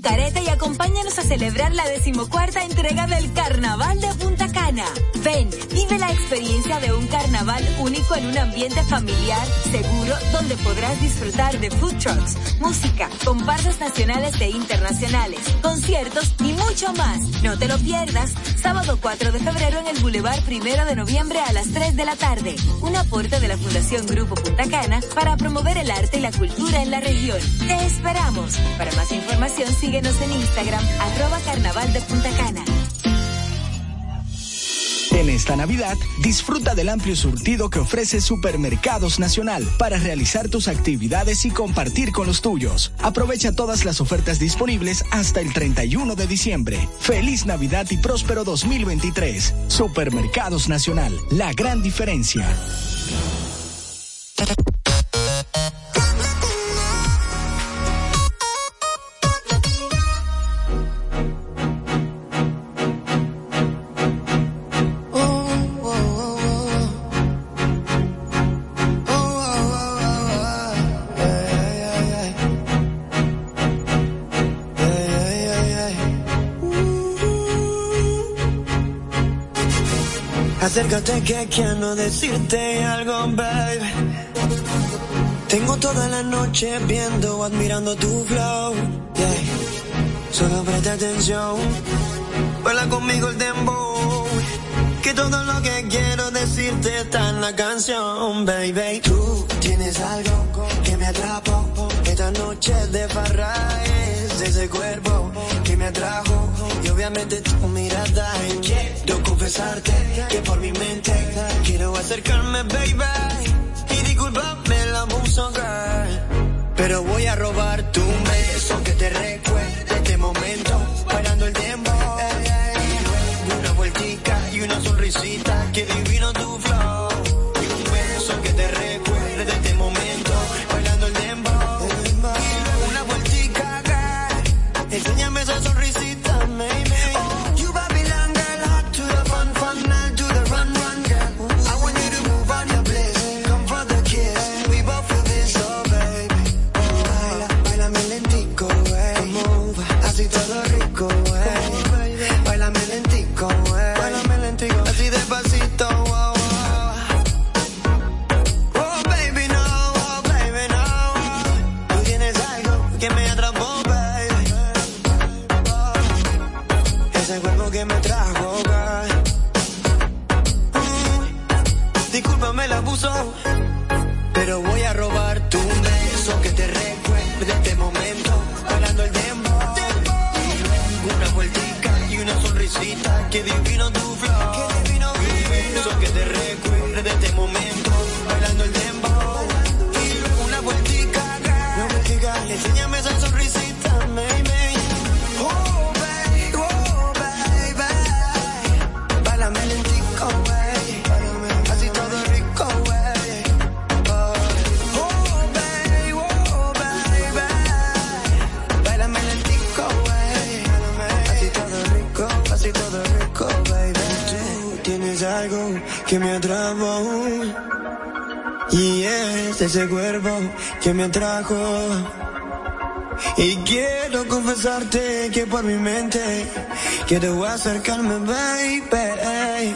careta y acompáñanos a celebrar la decimocuarta entrega del Carnaval de Punta Cana. Ven, vive la experiencia de un carnaval único en un ambiente familiar, seguro, donde podrás disfrutar de food trucks, música, comparsas nacionales e internacionales, conciertos y mucho más. No te lo pierdas, sábado 4 de febrero en el Boulevard Primero de Noviembre a las 3 de la tarde. Un aporte de la Fundación Grupo Punta Cana para promover el arte y la cultura en la región. Te esperamos. Para más información, Síguenos en Instagram, arroba carnaval de Punta Cana. En esta Navidad, disfruta del amplio surtido que ofrece Supermercados Nacional para realizar tus actividades y compartir con los tuyos. Aprovecha todas las ofertas disponibles hasta el 31 de diciembre. Feliz Navidad y próspero 2023. Supermercados Nacional, la gran diferencia. Acércate que quiero decirte algo, baby. Tengo toda la noche viendo, admirando tu flow. Yeah. Solo presta atención. Baila conmigo el dembow. Que todo lo que quiero decirte está en la canción, baby. Tú tienes algo que me atrapó. Esta noche de farra es ese cuerpo Y obviamente tu mirada. Quiero confesarte que por mi mente quiero acercarme, baby. Y disculpame la abuso, girl. Pero voy a robar tu beso que te recuerde este momento. Bailando el tiempo. Una vueltica y una sonrisita. Que por mi mente quiero acercarme, baby.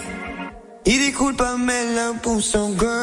Y discúlpame la puso, girl.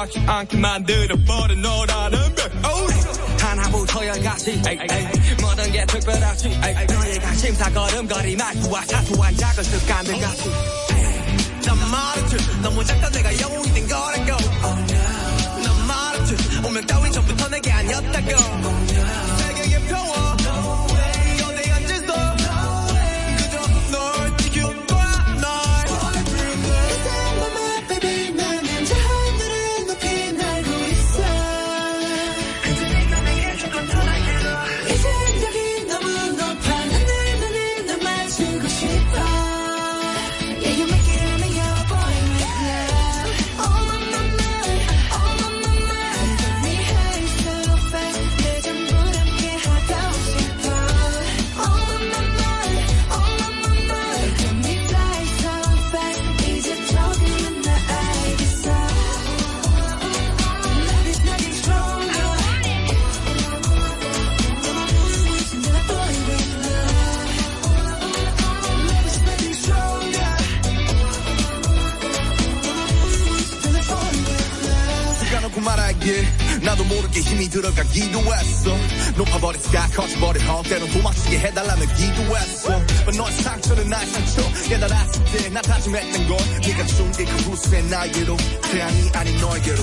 꽉지 않게 만들어버린 너라는 백. 하나부터 열까지 모든 게 특별하지 너의 관심사 걸음걸이 말투와 사소한 작은 습관들 같이. 난 말했지 너무 작다 내가 영웅이 된 거라고. 난 말했지 운명 따윈 전부터 내게 아니었다고 모르게 힘이 들어가기도 했어. 높아버린 sky 커져버린 헛 때론 도망치게 해달라며 기도했어. But 너의 상처는 나의 상처. 깨달았을 때나 다짐했던 건 네가 준게 그 후수의 나에게로. 태양이 아닌 너에게로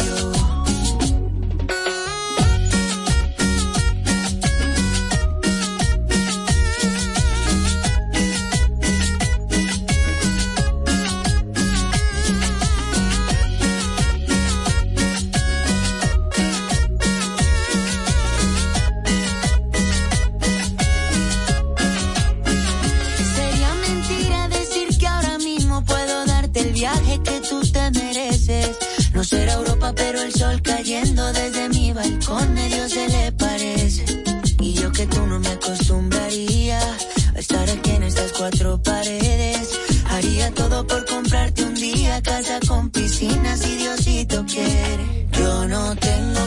Cayendo desde mi balcón medio se le parece. Y yo que tú no me acostumbraría a estar aquí en estas cuatro paredes. Haría todo por comprarte un día casa con piscina si Diosito quiere. Yo no tengo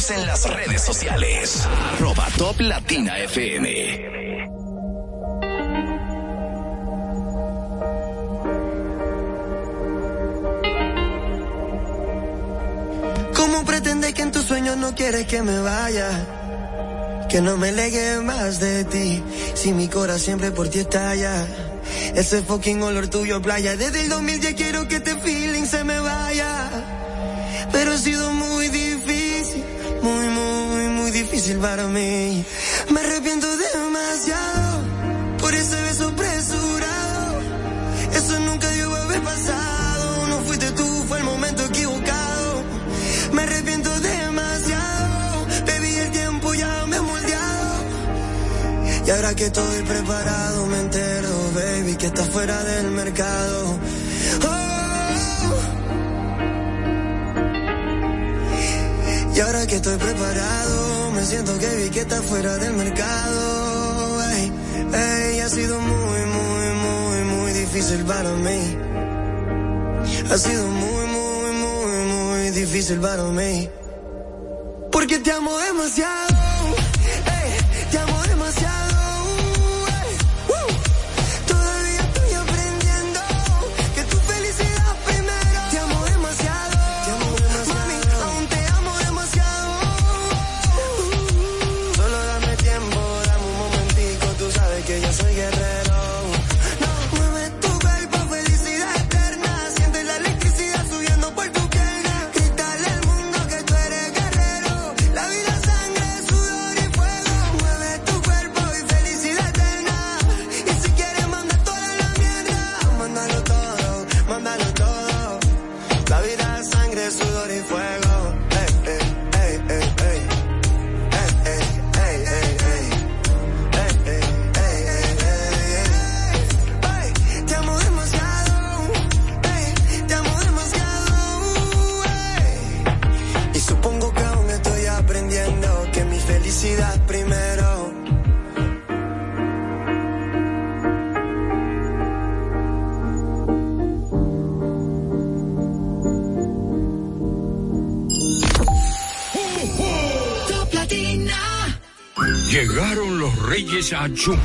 síguenos en las redes sociales. Arroba Top Latina FM. ¿Cómo pretendes que en tus sueños no quieres que me vaya? Que no me legue más de ti, si mi corazón siempre por ti estalla. Ese fucking olor tuyo playa, desde el 2010 quiero que este feeling se me vaya. Pero ha sido para mí. Me arrepiento demasiado por ese beso apresurado. Eso nunca dio haber pasado, no fuiste tú, fue el momento equivocado. Me arrepiento Y ahora que estoy preparado me entero, baby, que está fuera del mercado. Que estoy preparado, me siento que vi que está fuera del mercado. Ey, ey, ha sido muy, muy, muy, muy difícil para mí. Ha sido muy, muy, muy, muy difícil para mí. Porque te amo demasiado. Reyes a Jumbo.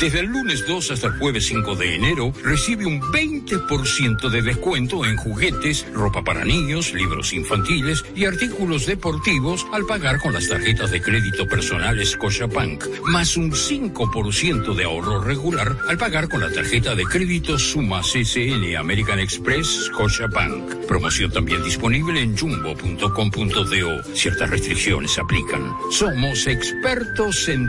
Desde el lunes 2 hasta el jueves 5 de enero, recibe un 20% de descuento en juguetes, ropa para niños, libros infantiles y artículos deportivos al pagar con las tarjetas de crédito personal Scotiabank, más un 5% de ahorro regular al pagar con la tarjeta de crédito Suma CCN American Express Scotiabank. Promoción también disponible en jumbo.com.do. Ciertas restricciones aplican. Somos expertos en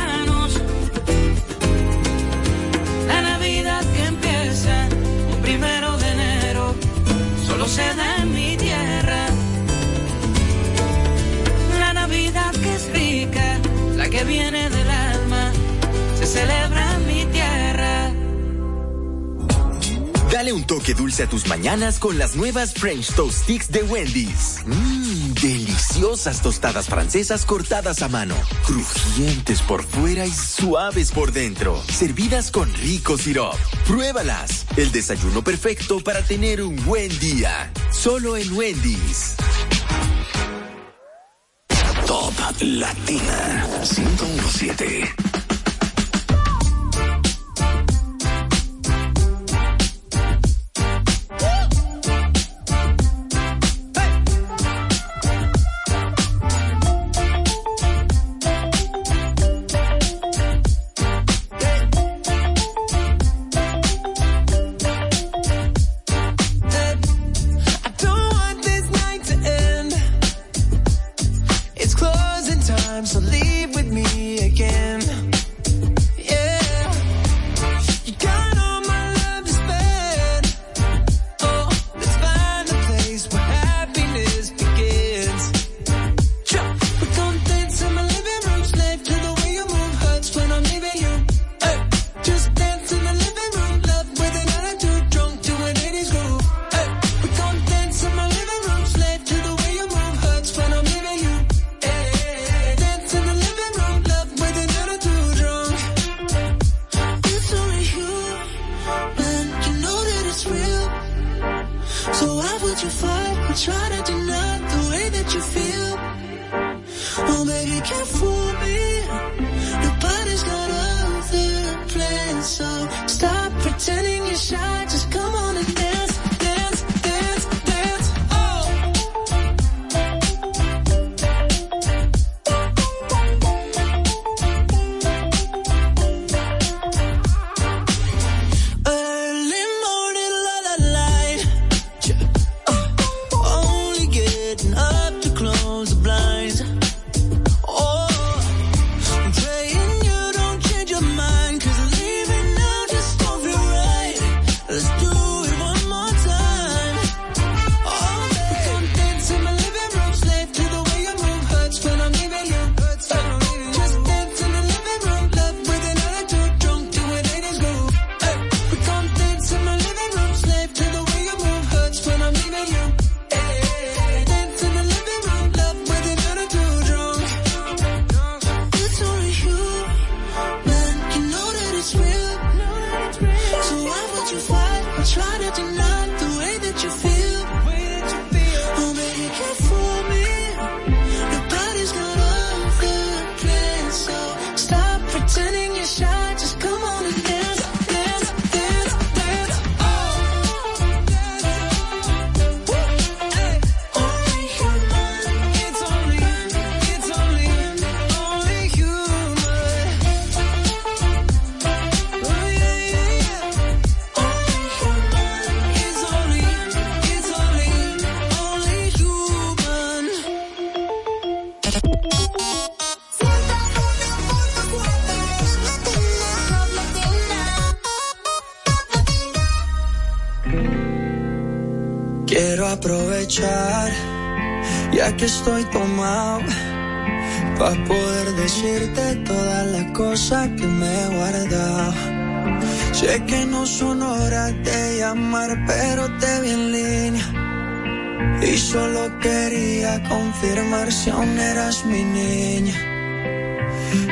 Que empieza un primero de enero, solo se da en mi tierra. La Navidad que es rica, la que viene del alma, se celebra en mi tierra. Dale un toque dulce a tus mañanas con las nuevas French Toast Sticks de Wendy's. Mmm, deliciosas tostadas francesas cortadas a mano, crujientes por fuera y suaves por dentro, servidas con rico sirop. Pruébalas. El desayuno perfecto para tener un buen día. Solo en Wendy's. Top Latina 1017. solo quería confirmar si aún eras mi niña.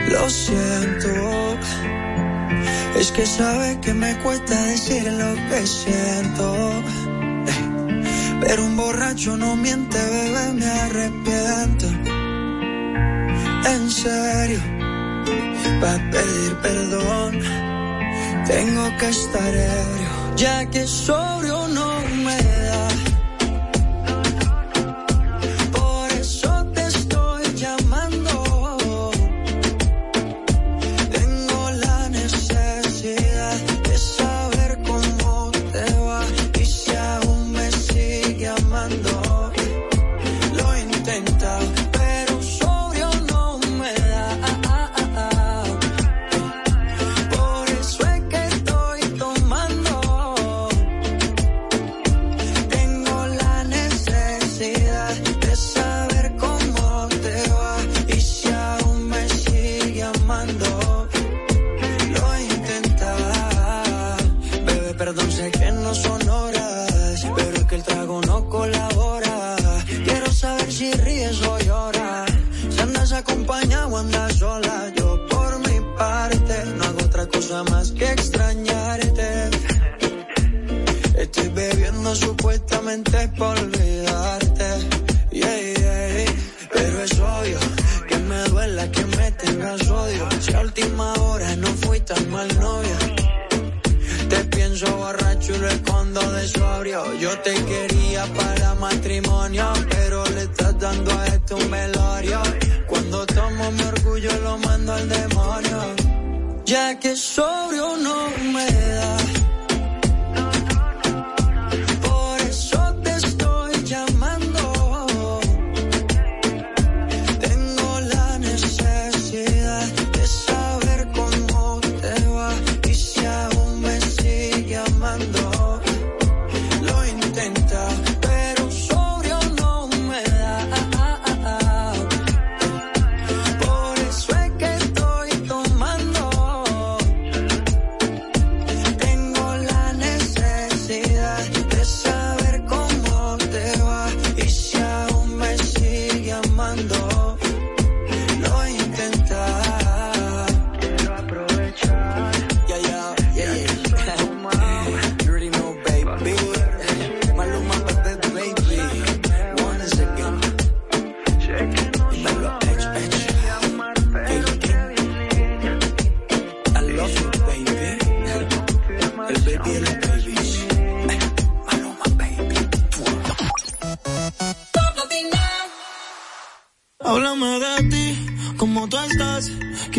Lo siento, es que sabe que me cuesta decir lo que siento. Pero un borracho no miente, bebé, me arrepiento. En serio, para pedir perdón, tengo que estar ebrio, ya que sobrio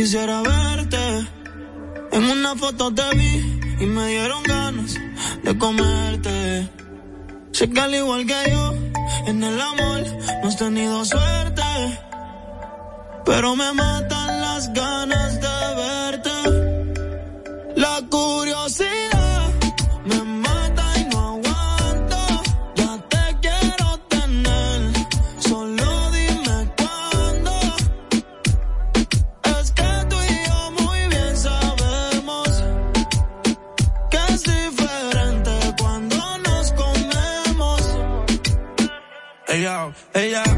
Quisiera verte. En una foto te vi y me dieron ganas de comerte. Sé que al igual que yo, en el amor no has tenido suerte. Pero me matan las ganas de Ella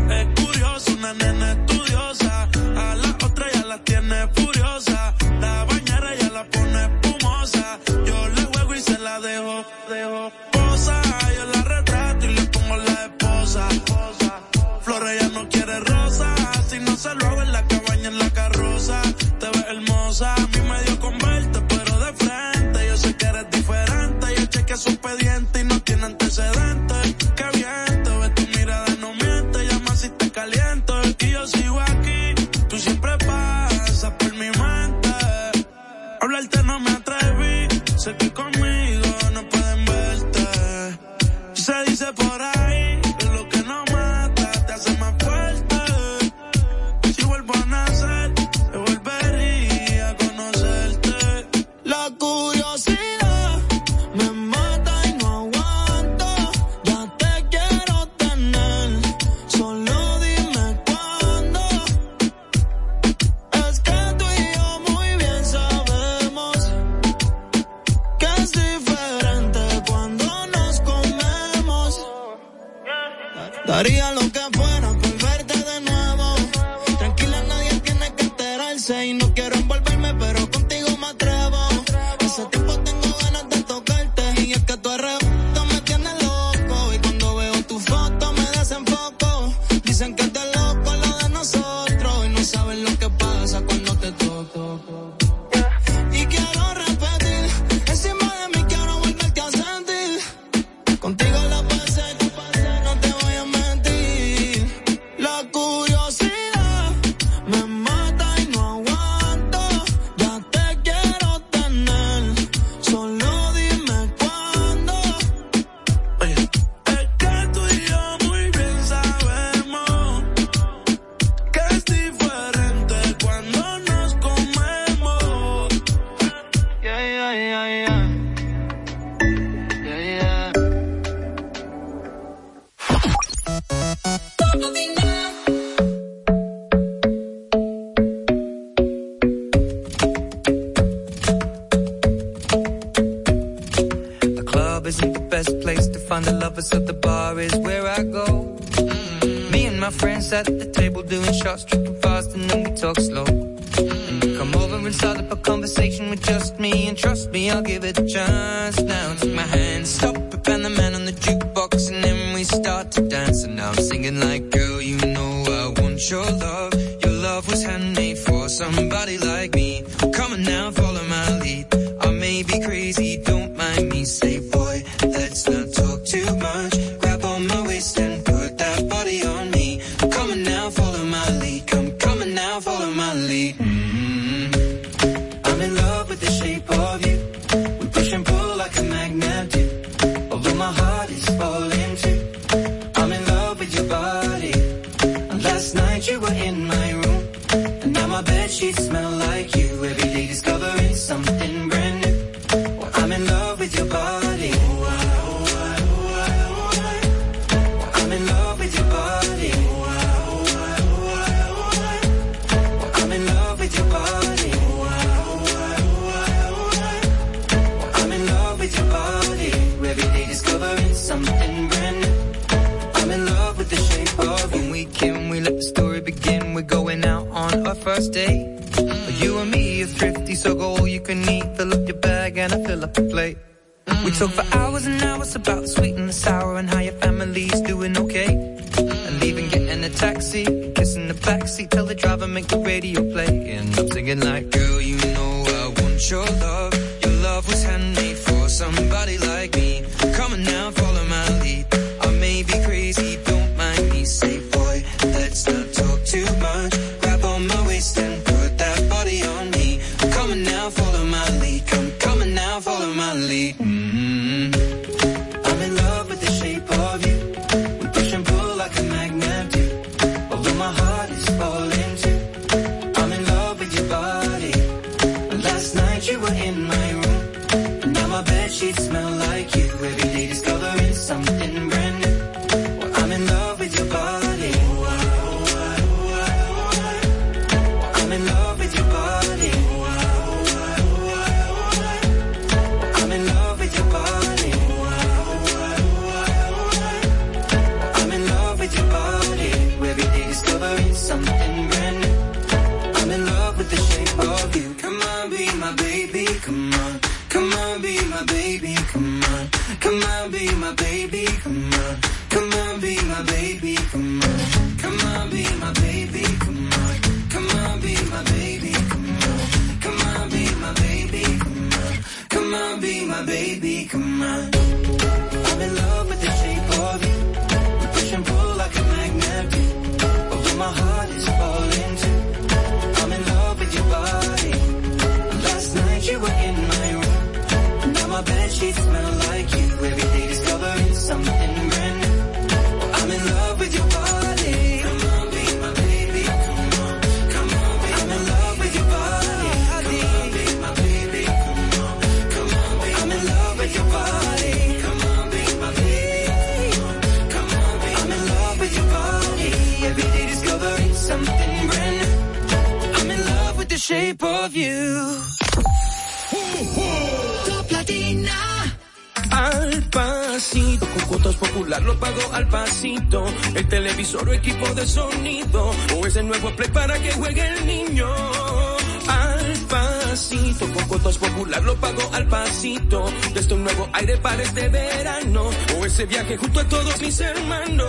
aire para este verano. O ese viaje junto a todos mis hermanos.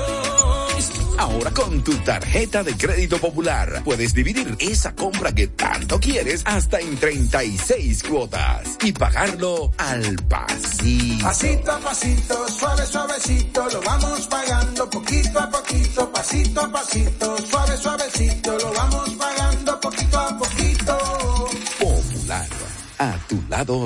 Ahora con tu tarjeta de crédito popular puedes dividir esa compra que tanto quieres hasta en 36 cuotas y pagarlo al pasito. Pasito a pasito, suave, suavecito, lo vamos pagando poquito a poquito, pasito a pasito, suave, suavecito,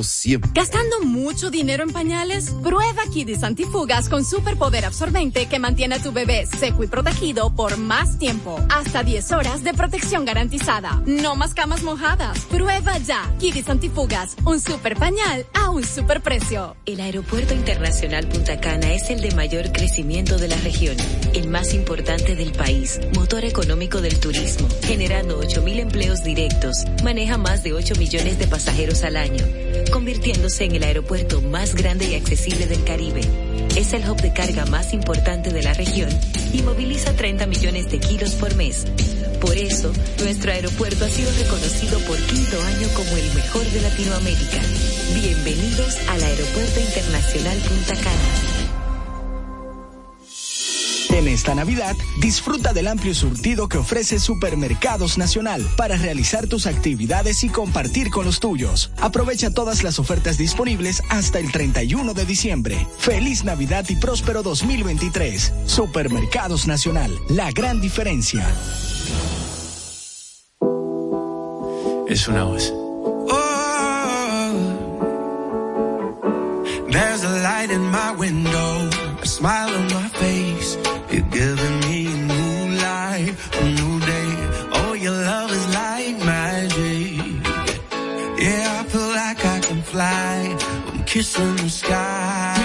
siempre. ¿Gastando mucho dinero en pañales? Prueba Kidis Antifugas con superpoder absorbente que mantiene a tu bebé seco y protegido por más tiempo. Hasta 10 horas de protección garantizada. No más camas mojadas. Prueba ya. Kidis Antifugas, un super pañal a un super precio. El Aeropuerto Internacional Punta Cana es el de mayor crecimiento de la región, el más importante del país, motor económico del turismo, generando 8.000 empleos directos, maneja más de 8 millones de pasajeros al año, convirtiéndose en el aeropuerto más grande y accesible del Caribe. Es el hub de carga más importante de la región y moviliza 30 millones de kilos por mes. Por eso, nuestro aeropuerto ha sido reconocido por quinto año como el mejor de Latinoamérica. Bienvenidos al Aeropuerto Internacional Punta Cana. En esta Navidad, disfruta del amplio surtido que ofrece Supermercados Nacional para realizar tus actividades y compartir con los tuyos. Aprovecha todas las ofertas disponibles hasta el 31 de diciembre. Feliz Navidad y próspero 2023. Supermercados Nacional, la gran diferencia. Es una voz. There's a light in my window, a smile on my face. You're giving me new life, a new day. Oh, your love is like magic. Yeah, I feel like I can fly. I'm kissing the sky.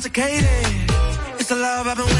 Intoxicated. It's the love I've been waiting.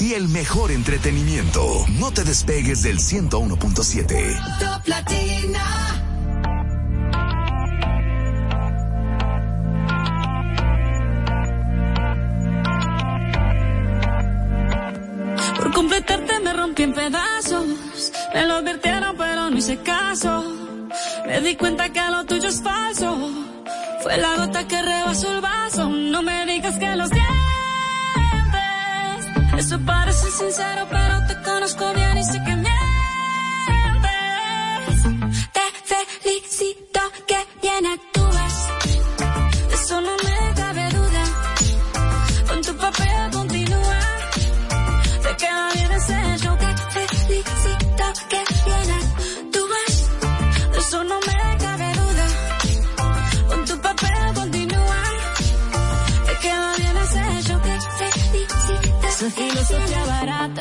y el mejor entretenimiento. No te despegues del 101.7.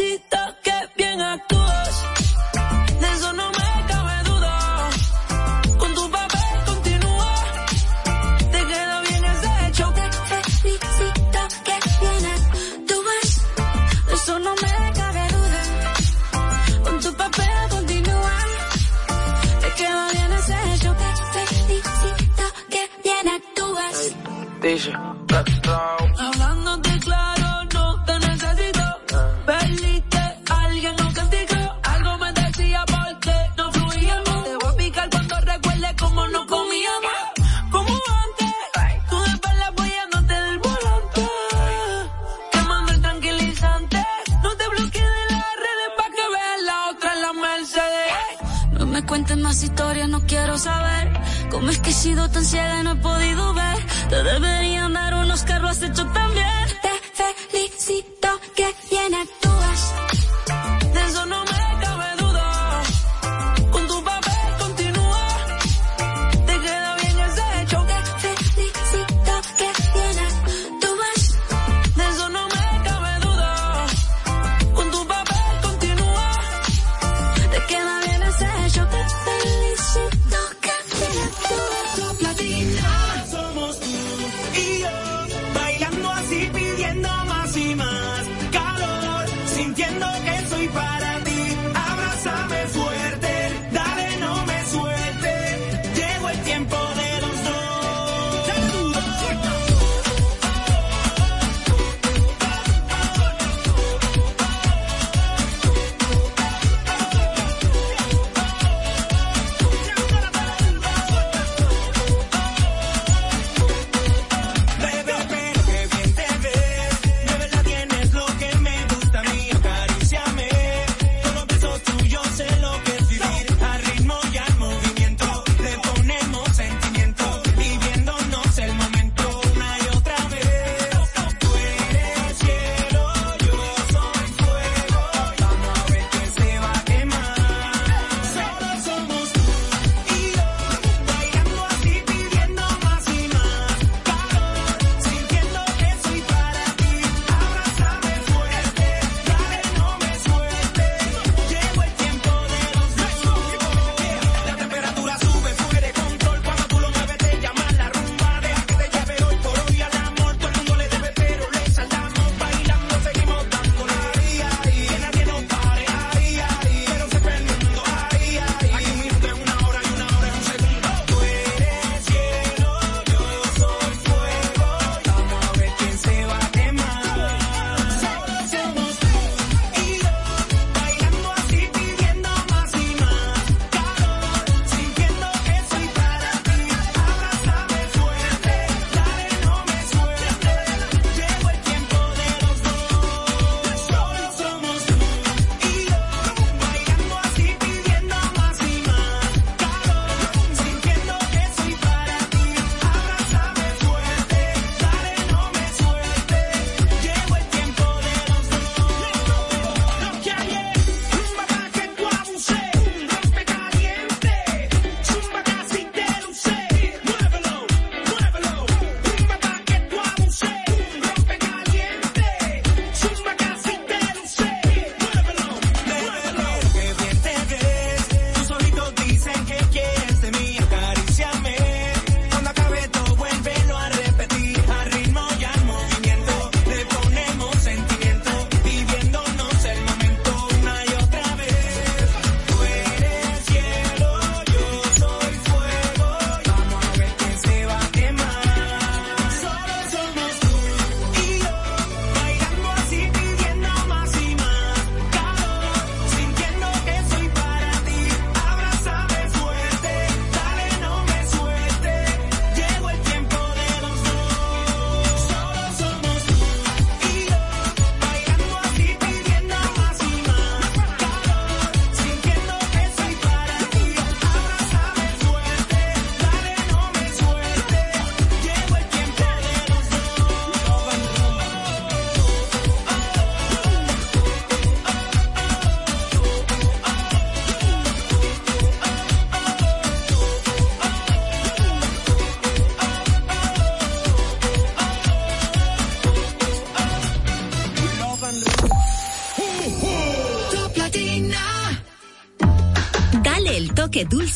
necesito. sido tan ciega y no he podido ver. Te deberían dar un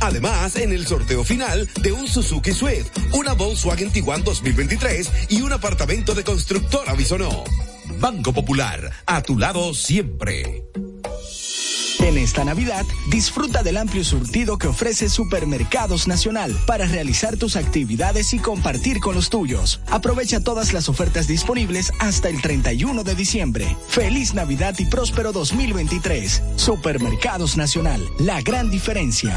Además, en el sorteo final de un Suzuki Swift, una Volkswagen Tiguan 2023 y un apartamento de constructora Bisonó. Banco Popular, a tu lado siempre. En esta Navidad, disfruta del amplio surtido que ofrece Supermercados Nacional para realizar tus actividades y compartir con los tuyos. Aprovecha todas las ofertas disponibles hasta el 31 de diciembre. Feliz Navidad y próspero 2023. Supermercados Nacional, la gran diferencia.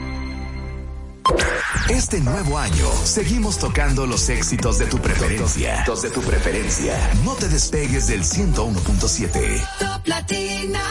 Este nuevo año seguimos tocando los éxitos de tu preferencia. Los de tu preferencia. No te despegues del 101.7. Platina.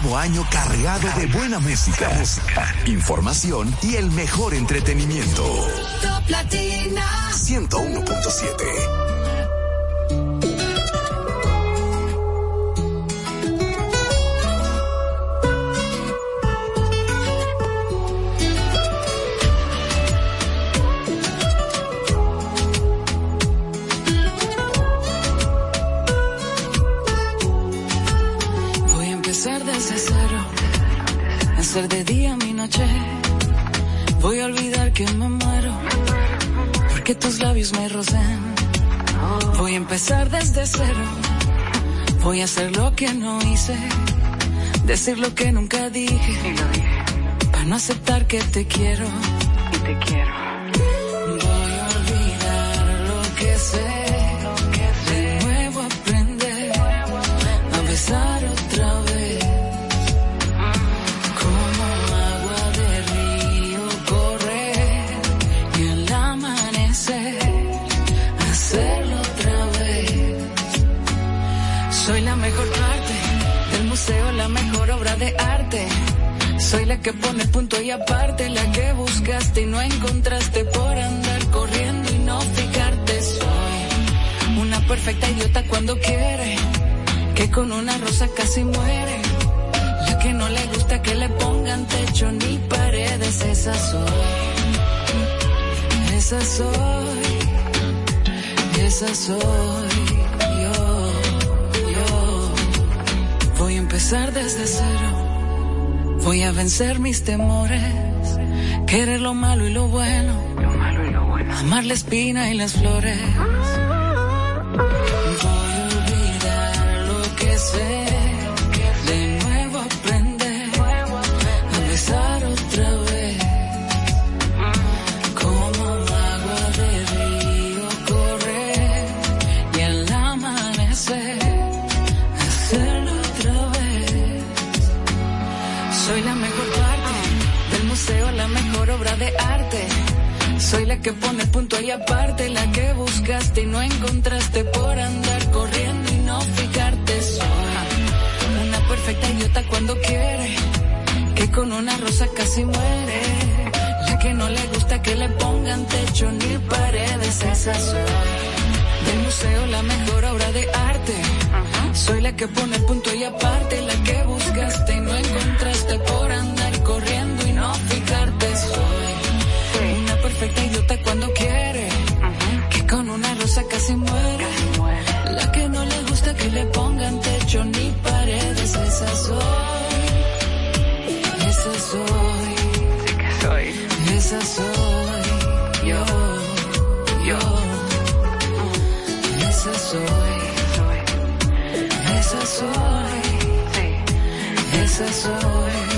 nuevo año cargado de buena música, información y el mejor entretenimiento. 101.7 decir lo que nunca dije. Y lo dije. Para no aceptar que te quiero. Y te quiero. Soy la que pone punto y aparte, la que buscaste y no encontraste por andar corriendo y no fijarte. Soy una perfecta idiota cuando quiere, que con una rosa casi muere. La que no le gusta que le pongan techo ni paredes, esa soy. Esa soy, esa soy yo, yo. Voy a empezar desde cero Voy a vencer mis temores. Querer lo malo y lo bueno. Amar la espina y las flores. Soy la que pone punto y aparte, la que buscaste y no encontraste por andar corriendo y no fijarte. Soy una perfecta idiota cuando quiere, que con una rosa casi muere. La que no le gusta que le pongan techo ni paredes, esa soy. Del museo la mejor obra de arte. Soy la que pone punto y aparte, la que buscaste y no encontraste por andar corriendo y no fijarte. Soy perfecta idiota cuando quiere, que con una rosa casi muere. La que no le gusta que le pongan techo ni paredes, esa soy. Esa soy. Esa soy. Yo. Yo. Esa soy. Esa soy. Esa soy.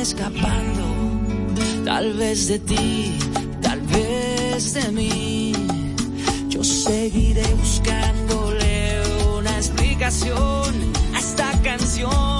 escapando, tal vez de ti, tal vez de mí. Yo seguiré buscándole una explicación a esta canción.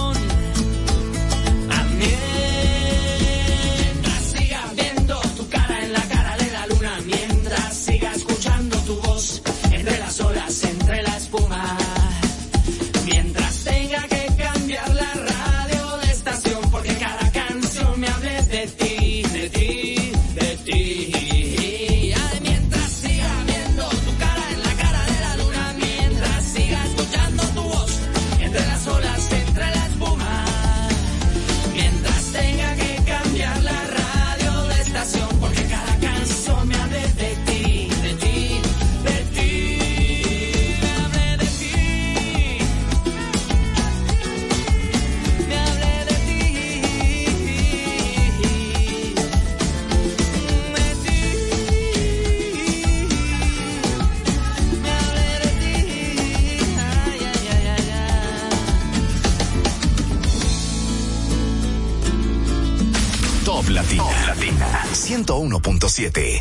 107.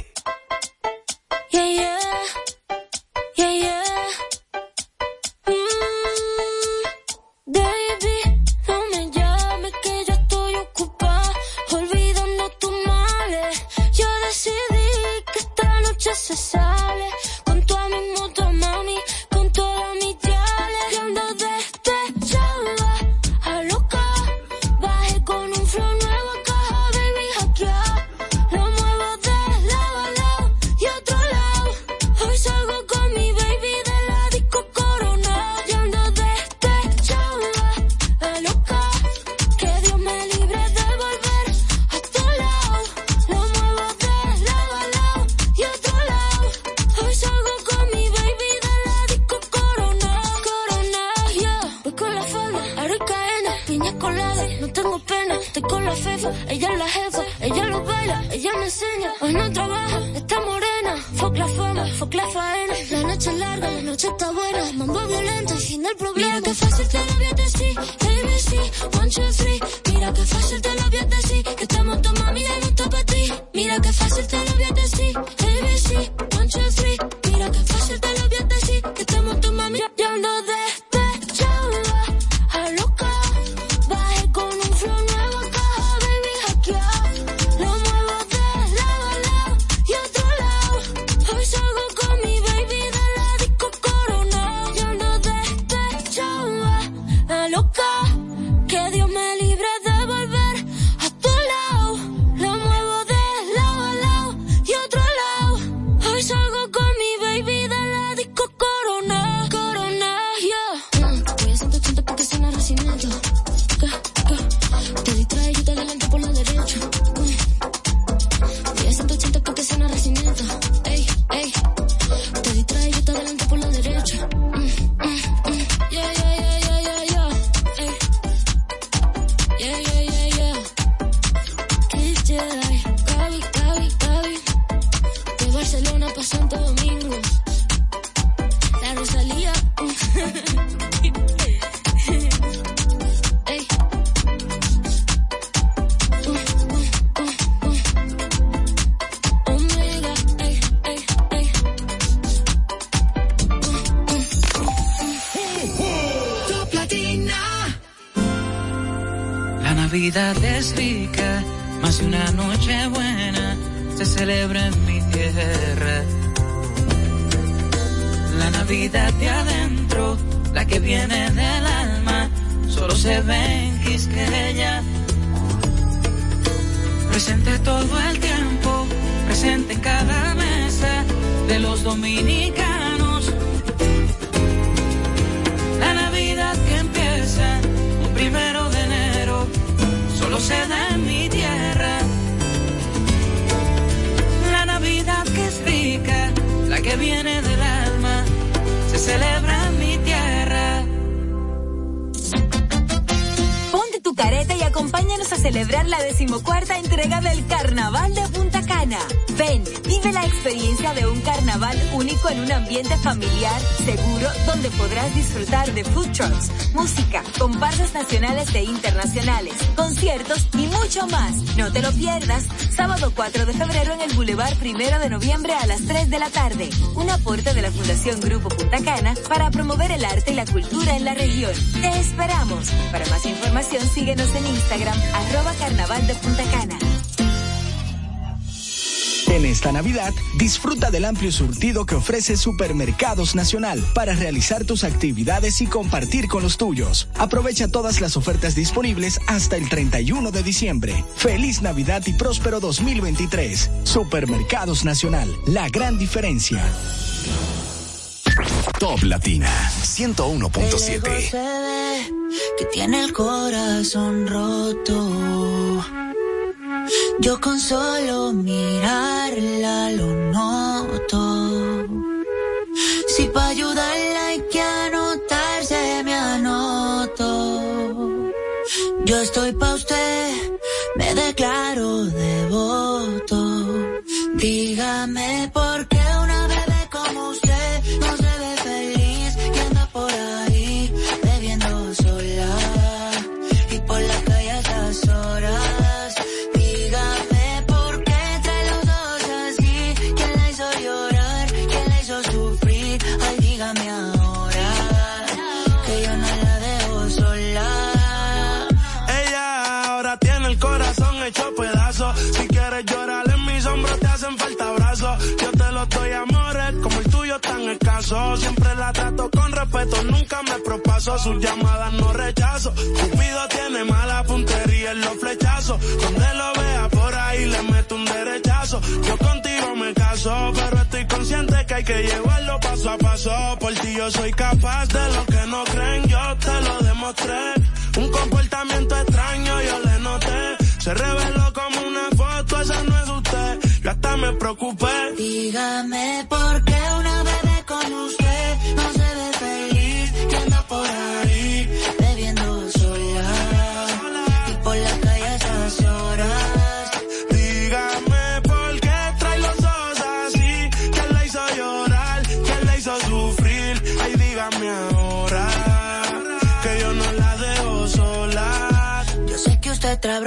noviembre a las 3 de la tarde. Un aporte de la Fundación Grupo Punta Cana para promover el arte y la cultura en la región. Te esperamos. Para más información síguenos en Instagram, arroba carnaval Esta Navidad, disfruta del amplio surtido que ofrece Supermercados Nacional para realizar tus actividades y compartir con los tuyos. Aprovecha todas las ofertas disponibles hasta el 31 de diciembre. Feliz Navidad y próspero 2023. Supermercados Nacional, la gran diferencia. Top Latina 101.7 Que tiene el corazón roto Yo con solo mi nunca me propaso, sus llamadas no rechazo. Cupido tiene mala puntería en los flechazos. Donde lo vea por ahí le meto un derechazo. Yo contigo me caso, pero estoy consciente que hay que llevarlo paso a paso. Por ti yo soy capaz de lo que no creen, yo te lo demostré. Un comportamiento extraño yo le noté. Se reveló como una foto, esa no es usted. Yo hasta me preocupé. Dígame por qué una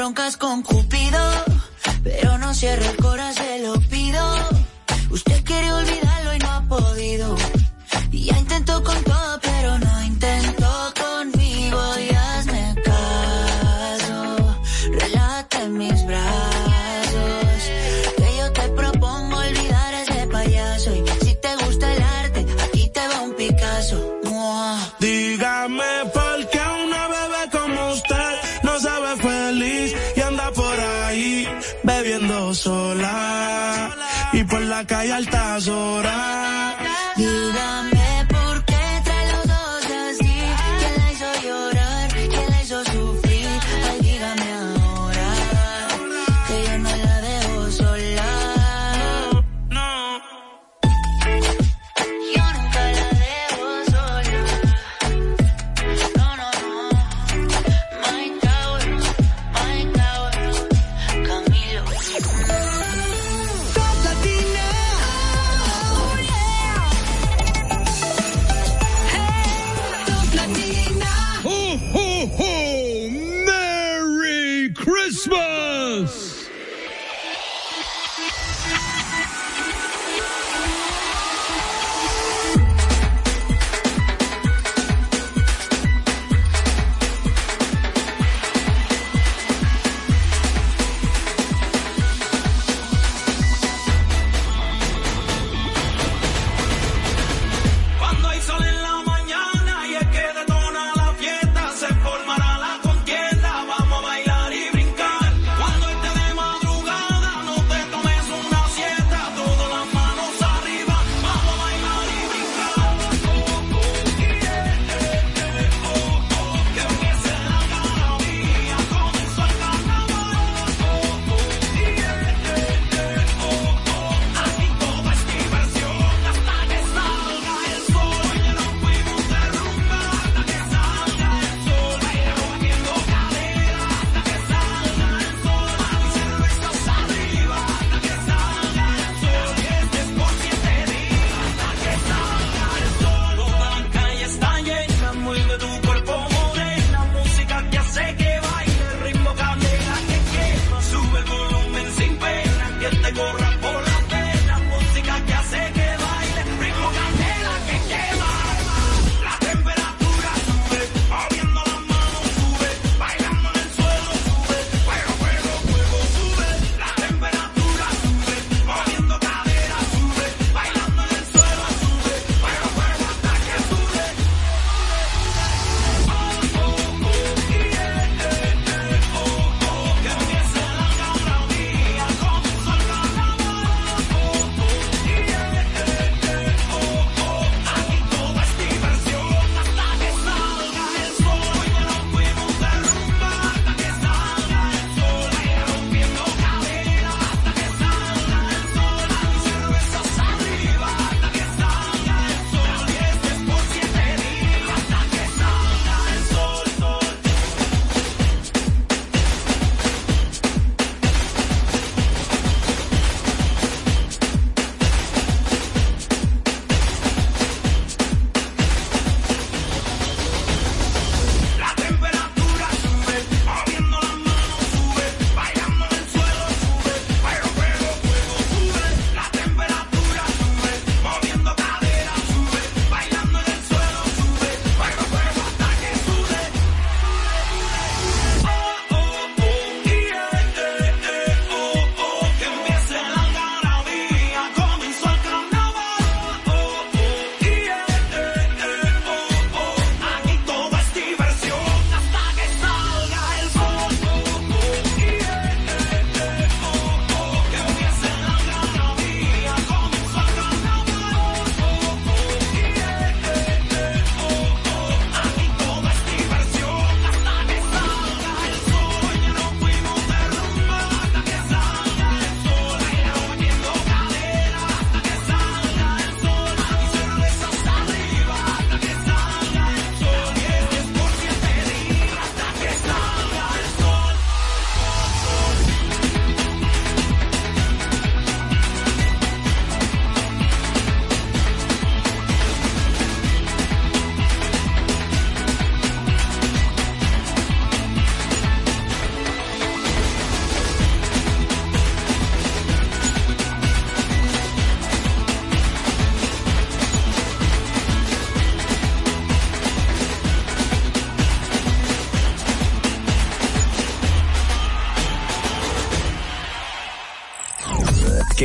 broncas con Cupido, pero no cierro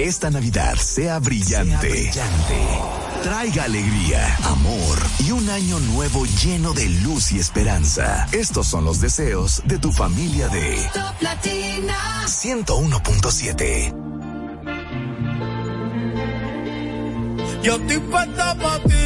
esta Navidad sea brillante. brillante. Traiga alegría, amor y un año nuevo lleno de luz y esperanza. Estos son los deseos de tu familia de Top Latina. 101.7. Yo estoy puesta pa' ti,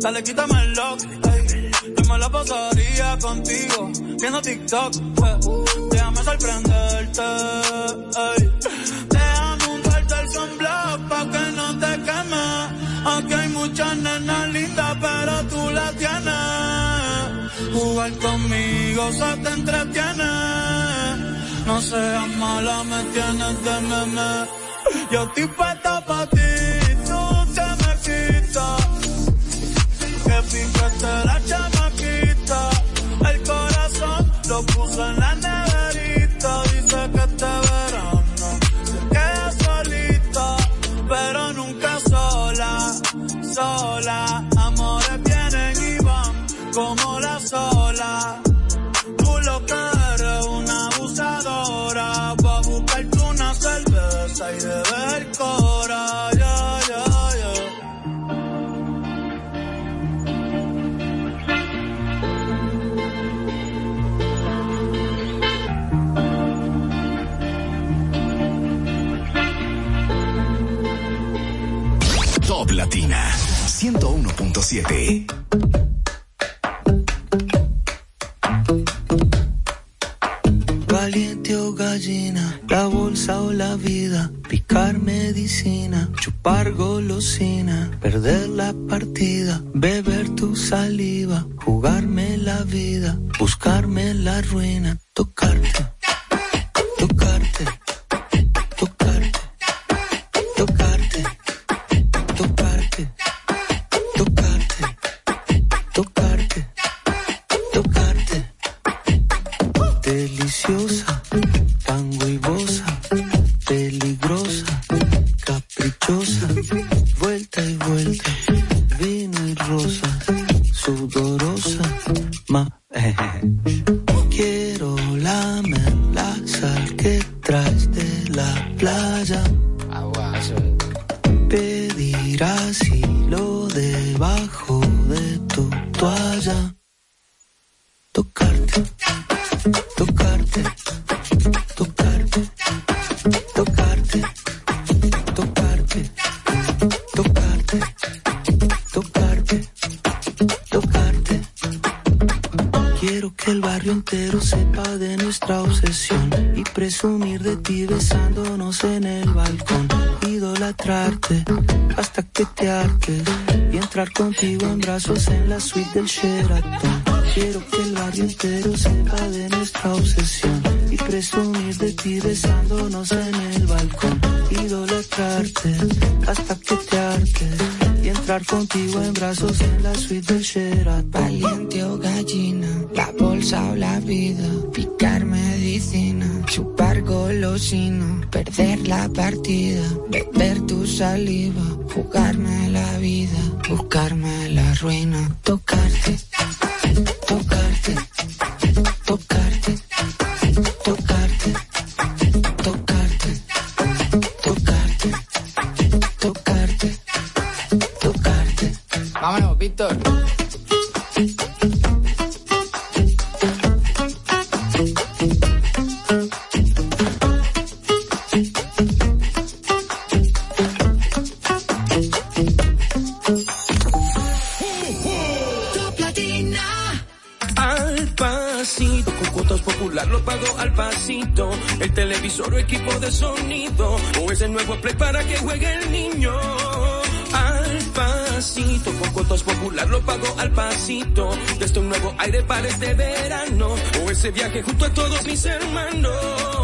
Dale, quítame el lock, ey. Yo me la pasaría contigo, viendo TikTok. eh. Déjame sorprenderte, ey. Déjame untarte el sunblock pa' que no te queme. Aquí hay muchas nenas lindas, pero tú la tienes. Jugar conmigo se te entretiene. No seas mala, me tienes de meme. Yo estoy puesta pa' ti, 101.7. Valiente o gallina, la bolsa o la vida, picar medicina, chupar golosina, perder la partida, beber tu saliva, jugarme la vida, buscarme la ruina, tocarte, contigo en la suite del Sheraton. Quiero que el barrio entero sepa de nuestra obsesión y presumir de ti besándonos en el balcón. Idolatrarte hasta que te hartes y entrar contigo en brazos en la suite del Sheraton. Valiente o gallina, la bolsa o la vida, picar medicina, chupar golosina, perder la partida, beber tu saliva, jugarme ese nuevo play para que juegue el niño. Al pasito, con cuotas popular lo pago al pasito. Desde un nuevo aire para este verano. O ese viaje junto a todos mis hermanos.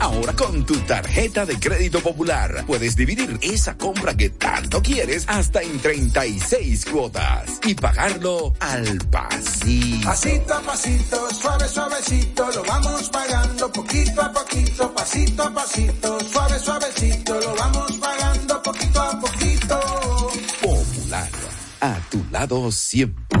Ahora con tu tarjeta de crédito popular puedes dividir esa compra que tanto quieres hasta en 36 cuotas y pagarlo al pasito. Pasito a pasito, suave, suavecito, lo vamos pagando poquito a poquito, pasito a pasito, suave, suavecito, lo vamos pagando poquito a poquito. Popular, a tu lado siempre.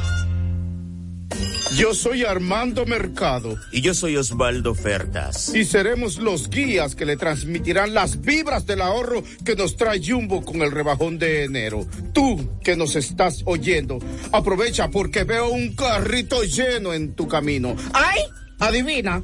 Yo soy Armando Mercado. Y yo soy Osvaldo Fertas. Y seremos los guías que le transmitirán las vibras del ahorro que nos trae Jumbo con el rebajón de enero. Tú que nos estás oyendo, aprovecha porque veo un carrito lleno en tu camino. ¡Ay! Adivina.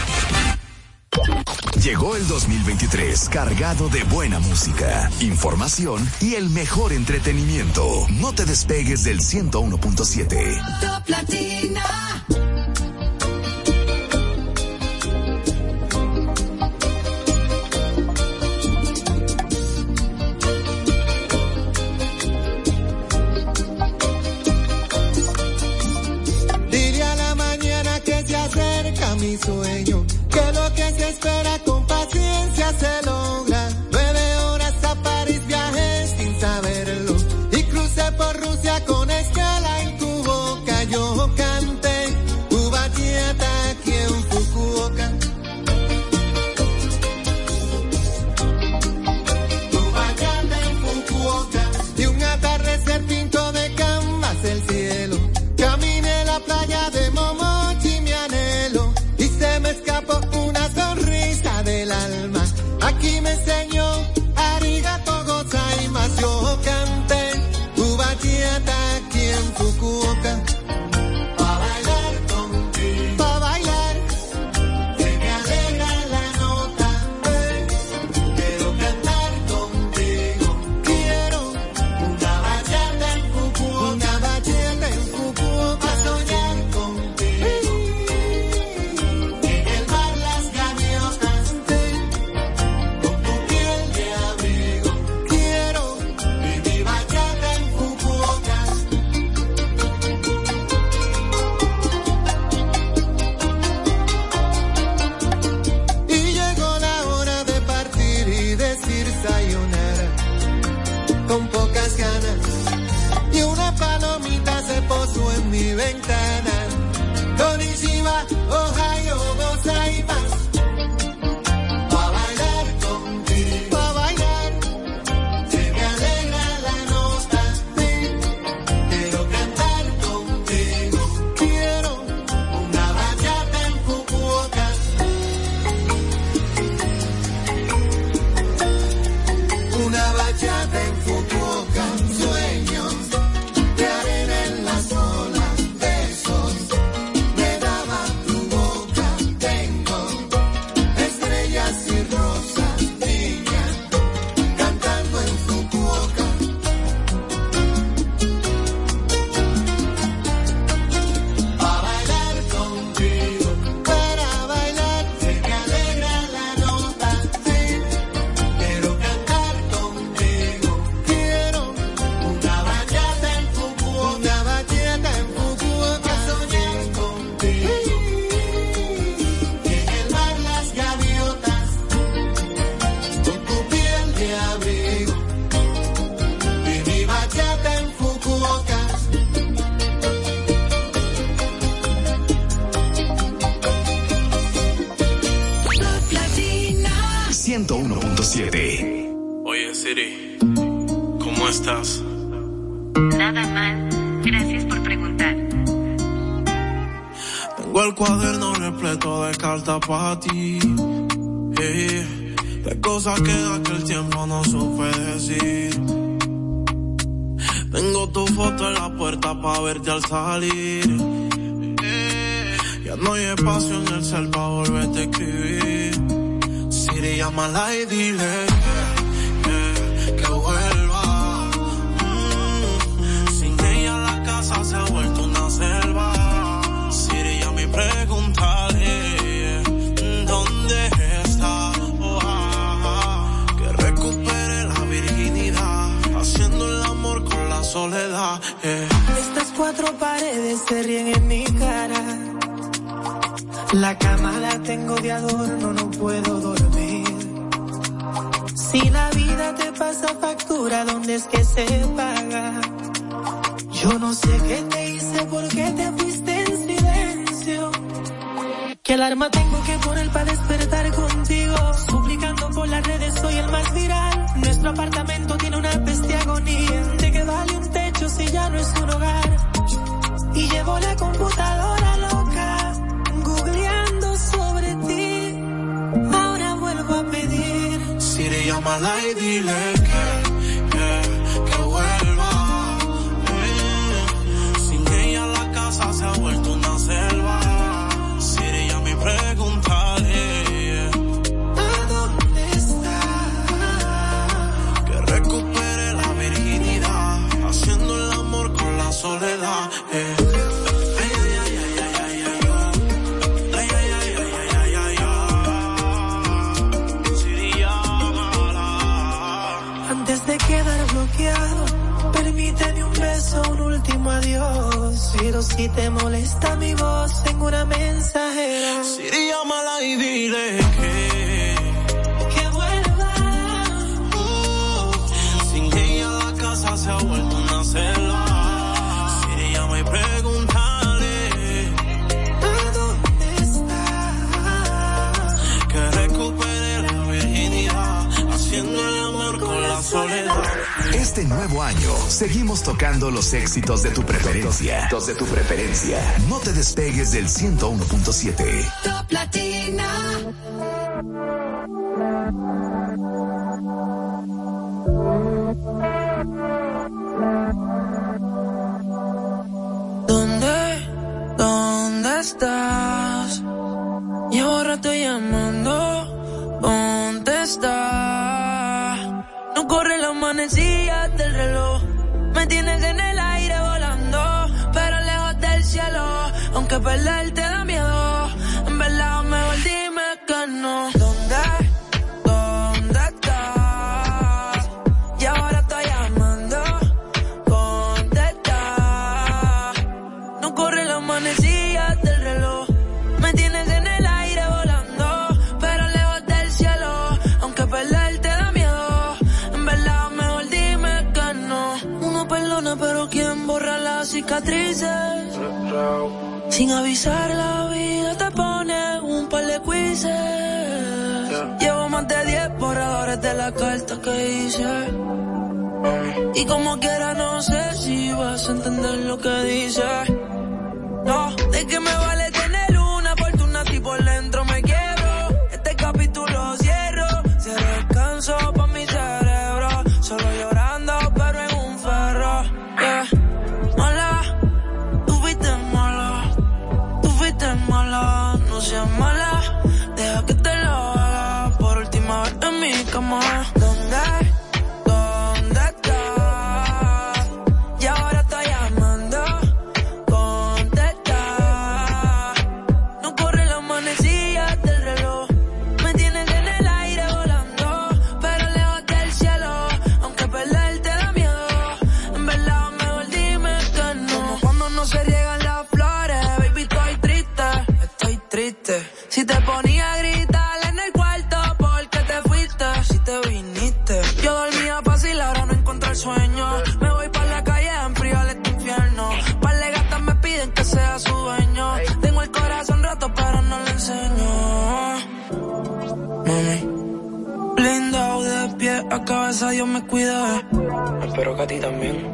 Llegó el 2023 cargado de buena música, información y el mejor entretenimiento. No te despegues del 101.7. Top Latina. Mi sueño, que lo que se espera parler es que se paga. Yo no sé qué te hice, por qué te fuiste en silencio. Que alarma tengo que por el éxitos de tu preferencia. No te despegues del 101.7. Top Latina. ¿Dónde? ¿Dónde estás? Y ahora estoy llamando. ¿Dónde estás? No corre la manecilla del reloj. Me tienes en el Aunque perder te da miedo, en verdad mejor dime que no. ¿Dónde? ¿Dónde estás? Y ahora estoy llamando, contesta. No corre la manecilla del reloj, me tienes en el aire volando, pero lejos del cielo. Aunque perder te da miedo, en verdad mejor dime que no. Uno perdona, pero ¿quién borra las cicatrices? Sin avisar la vida te pone un par de quizzes. Llevo más de 10 por ahora de la carta que hice. Y como quiera no sé si vas a entender lo que dice. No, de que me vale Dios me cuida. Espero que a ti también.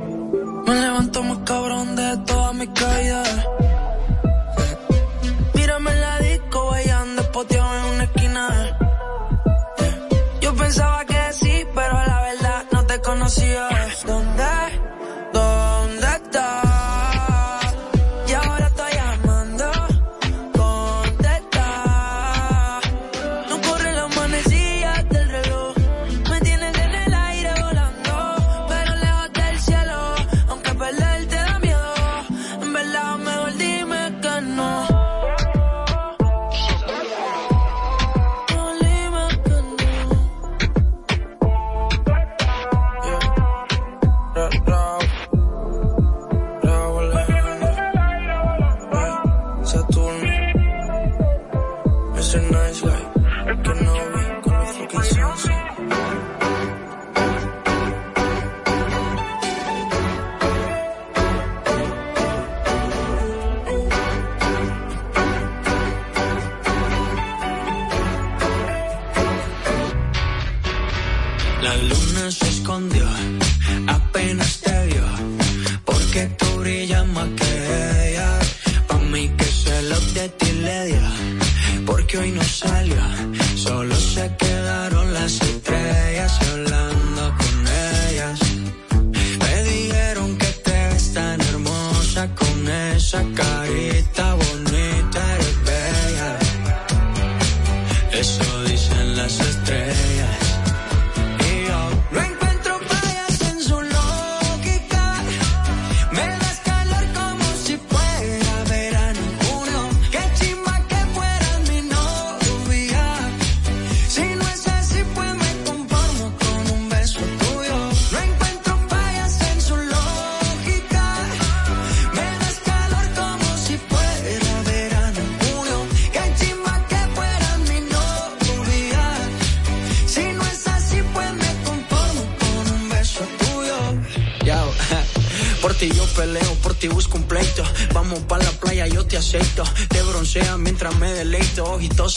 Ahí.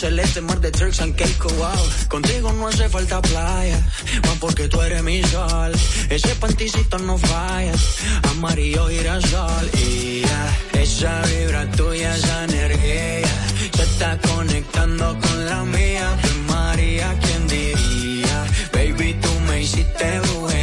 celeste, mar de Turks and Caicos, wow. Contigo no hace falta playa, más porque tú eres mi sol. Ese panticito no falla, amarillo girasol. Y ya, esa vibra tuya, esa energía, se está conectando con la mía. María, ¿quién diría? Baby, tú me hiciste mujer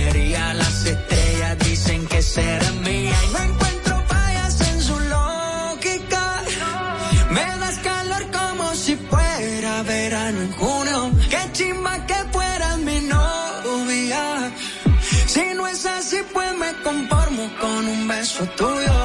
conformo con un beso tuyo.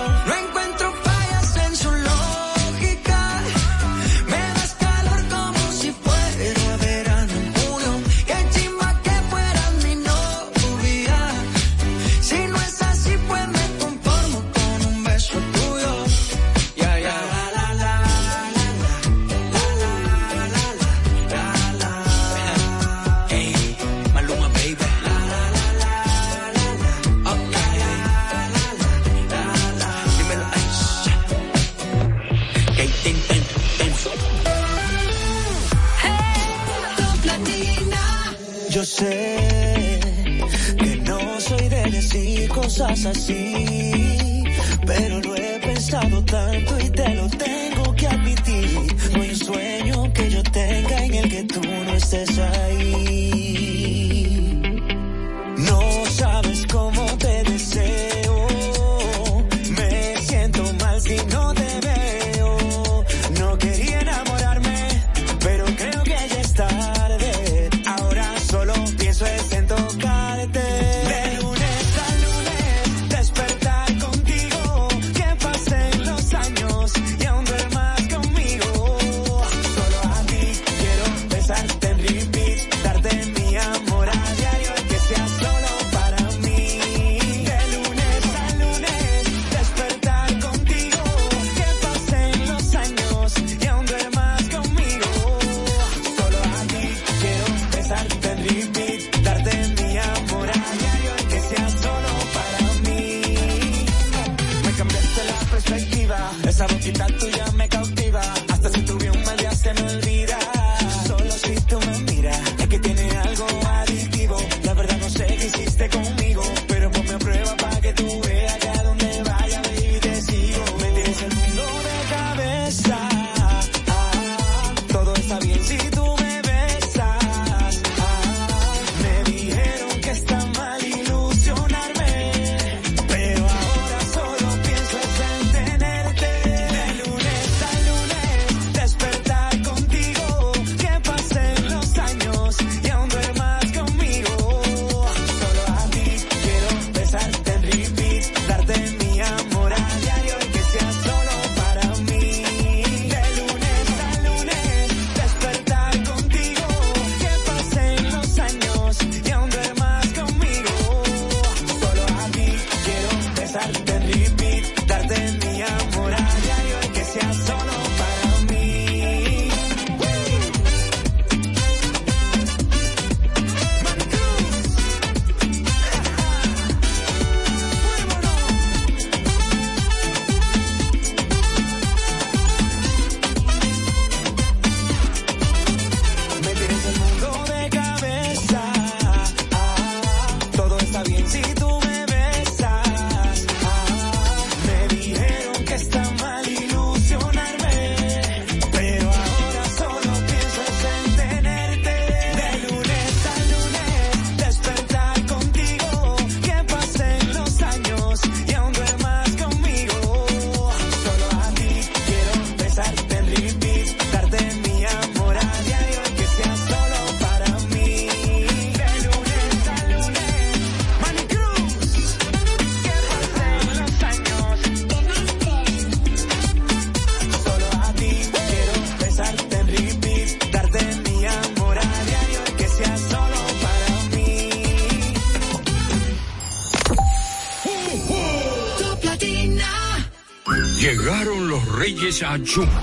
Reyes a Jumbo.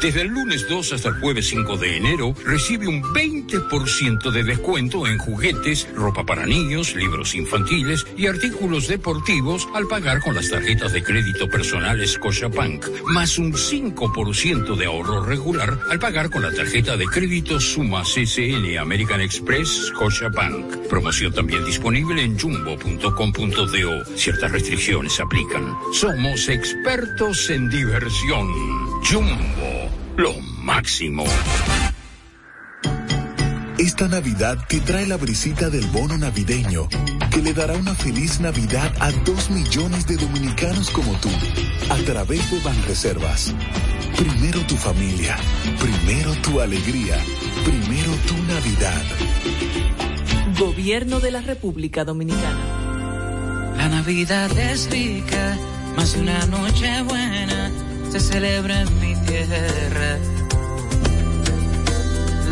Desde el lunes 2 hasta el jueves 5 de enero, recibe un 20% de descuento en juguetes, ropa para niños, libros infantiles y artículos deportivos al pagar con las tarjetas de crédito personal Scotiabank, más un 5% de ahorro regular al pagar con la tarjeta de crédito Suma CCN American Express Scotiabank. Promoción también disponible en jumbo.com.do. Ciertas restricciones aplican. Somos expertos en diversión. Jumbo, máximo. Esta Navidad te trae la brisita del bono navideño que le dará una feliz Navidad a dos millones de dominicanos como tú a través de Banreservas. Primero tu familia, primero tu alegría, primero tu Navidad. Gobierno de la República Dominicana. La Navidad es rica, más una noche buena se celebra en mi tierra.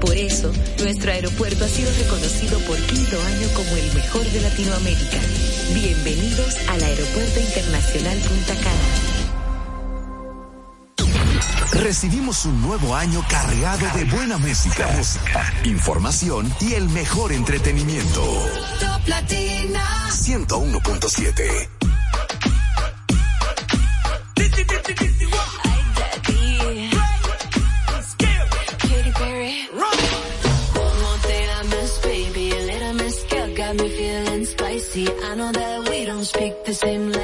Por eso, nuestro aeropuerto ha sido reconocido por quinto año como el mejor de Latinoamérica. Bienvenidos al Aeropuerto Internacional Punta Cana. Recibimos un nuevo año cargado de buena música, información y el mejor entretenimiento. Top Latina. 101.7 same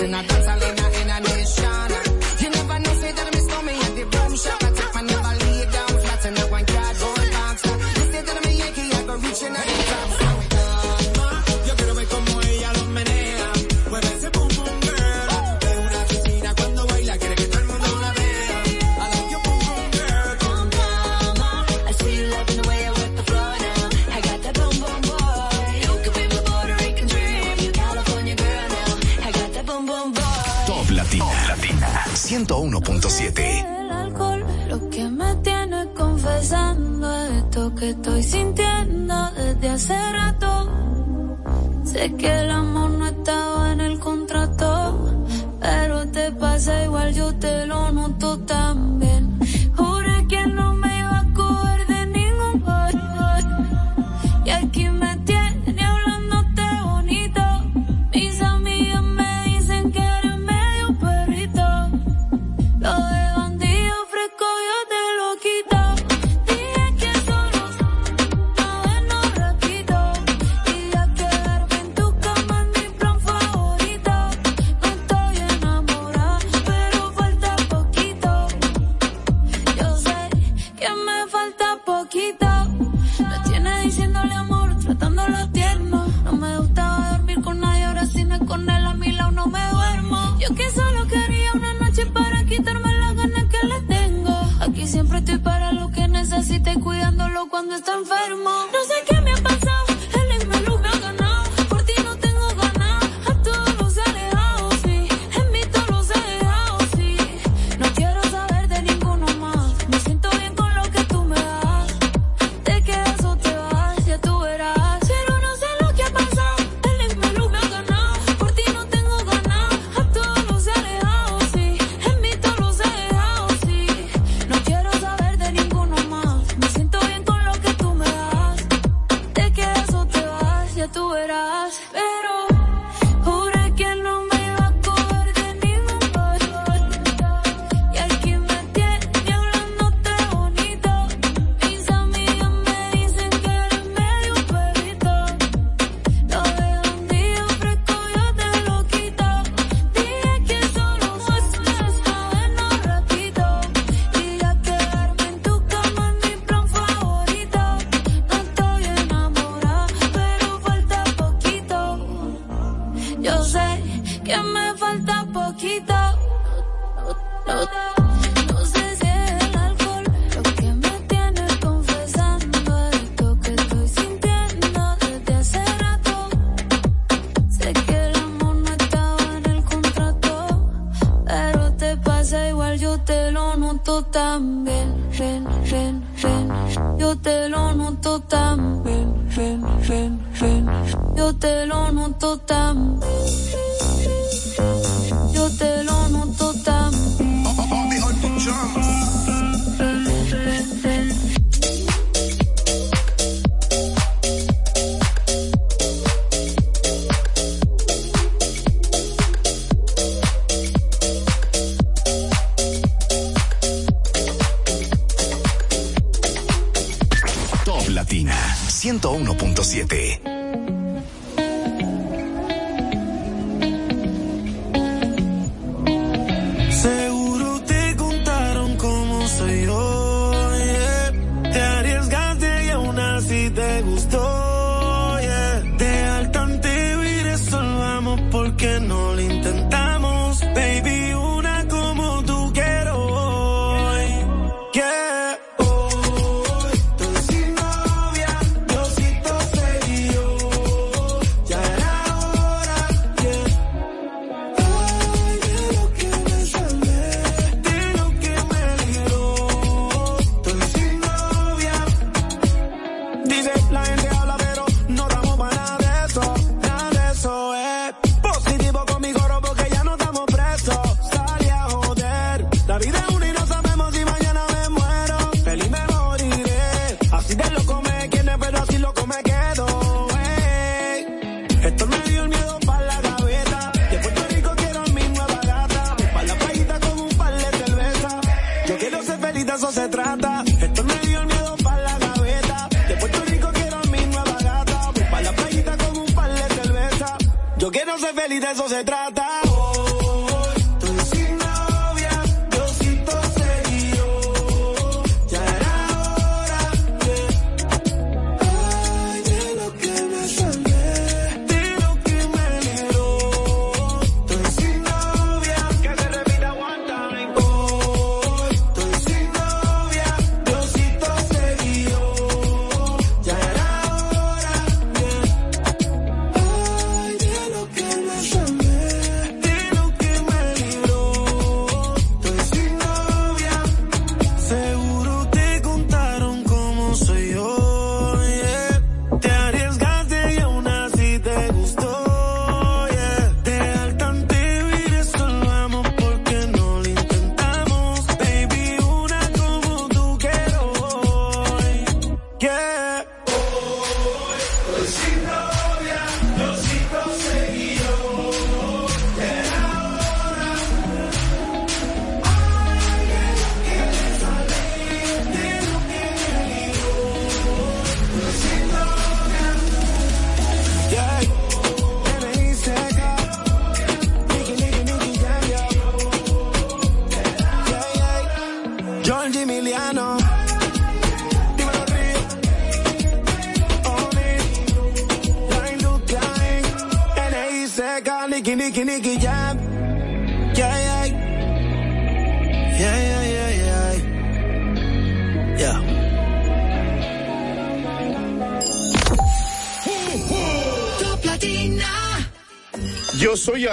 in a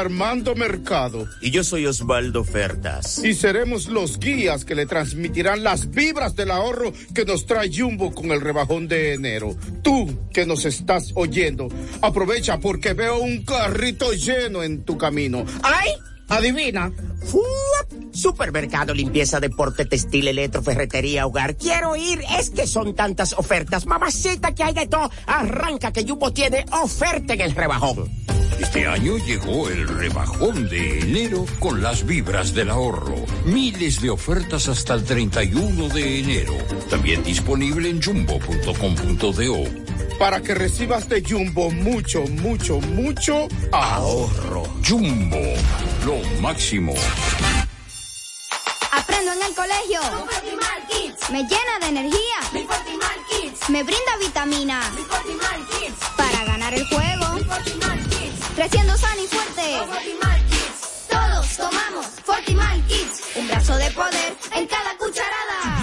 Armando Mercado. Y yo soy Osvaldo Fertas. Y seremos los guías que le transmitirán las vibras del ahorro que nos trae Jumbo con el rebajón de enero. Tú que nos estás oyendo, aprovecha porque veo un carrito lleno en tu camino. ¡Ay! Adivina. ¡Fuap! Supermercado, limpieza, deporte, textil, electro, ferretería, hogar. Quiero ir. Es que son tantas ofertas. Mamacita, que hay de todo. Arranca que Jumbo tiene oferta en el rebajón. Este año llegó el rebajón de enero con las vibras del ahorro. Miles de ofertas hasta el 31 de enero. También disponible en jumbo.com.do. Para que recibas de Jumbo mucho, mucho, mucho ahorro. Jumbo, lo máximo. Aprendo en el colegio. Me llena de energía. Me brinda vitamina. Para ganar el juego. Creciendo sano y fuerte. Todos tomamos Fortimal Kids. Un brazo de poder en cada.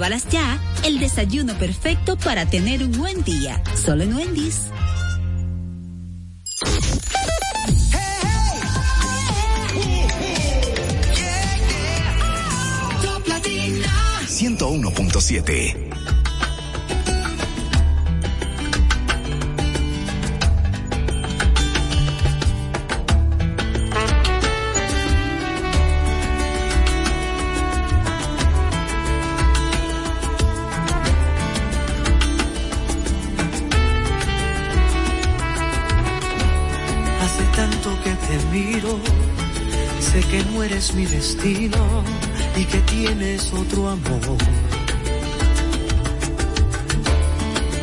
Pruébalas ya. El desayuno perfecto para tener un buen día. Solo en Wendy's. Top Latina. 101.7. sé que no eres mi destino y que tienes otro amor.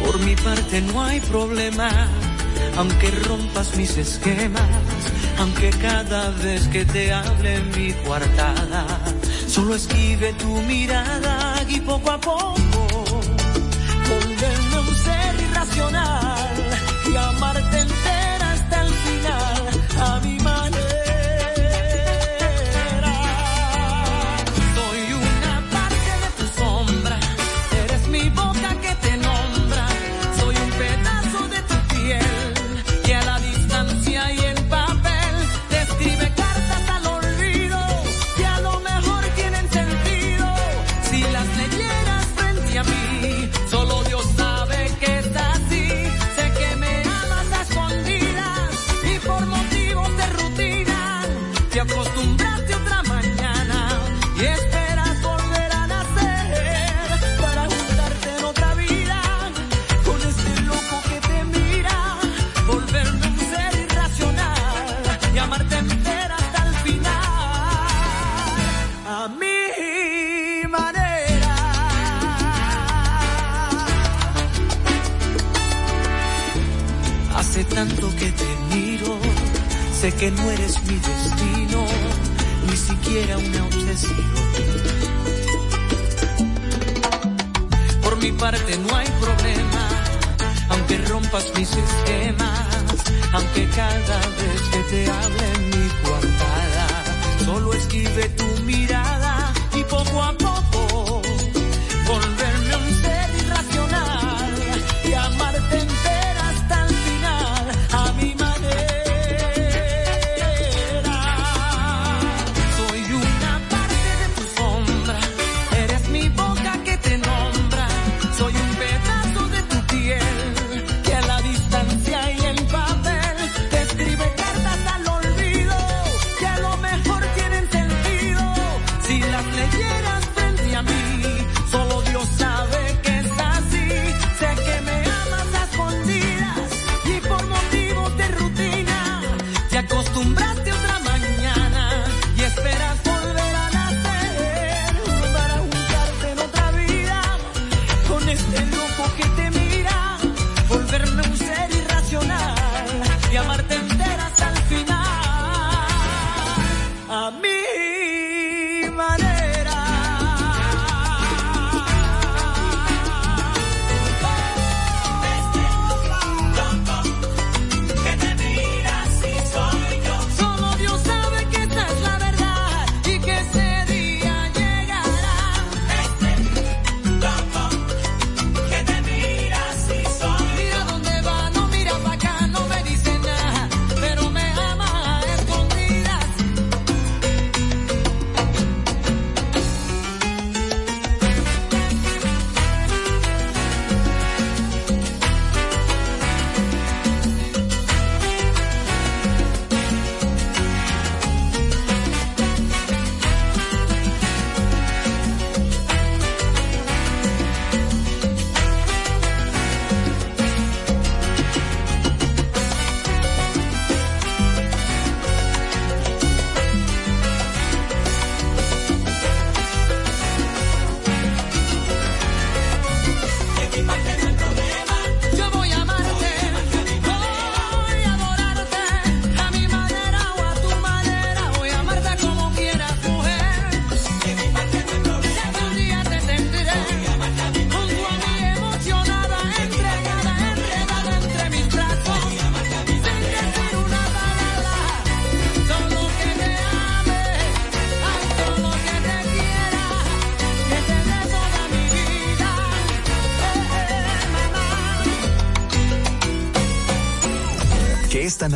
Por mi parte no hay problema, aunque rompas mis esquemas, aunque cada vez que te hable mi coartada, solo esquive tu mirada y poco a poco volverme un ser irracional sé que no eres mi destino, ni siquiera una obsesión. Por mi parte no hay problema, aunque rompas mis esquemas, aunque cada vez que te hable mi coartada, solo esquive tu mirada y poco a poco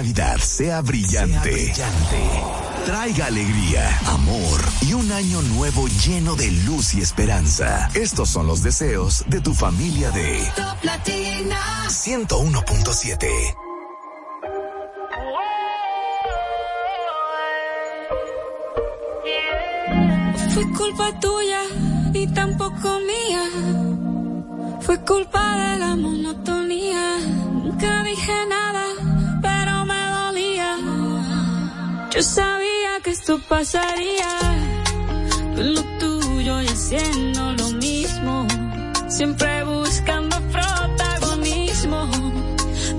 Sea brillante. Traiga alegría, amor y un año nuevo lleno de luz y esperanza. Estos son los deseos de tu familia de Top Latina 101.7. Fue culpa tuya y tampoco mía. Fue culpa de la monotonía. Nunca dije nada Yo sabía que esto pasaría. Lo tuyo y haciendo lo mismo. Siempre buscando protagonismo.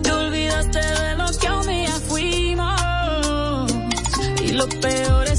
Te olvidaste de lo que un día fuimos. Y lo peor es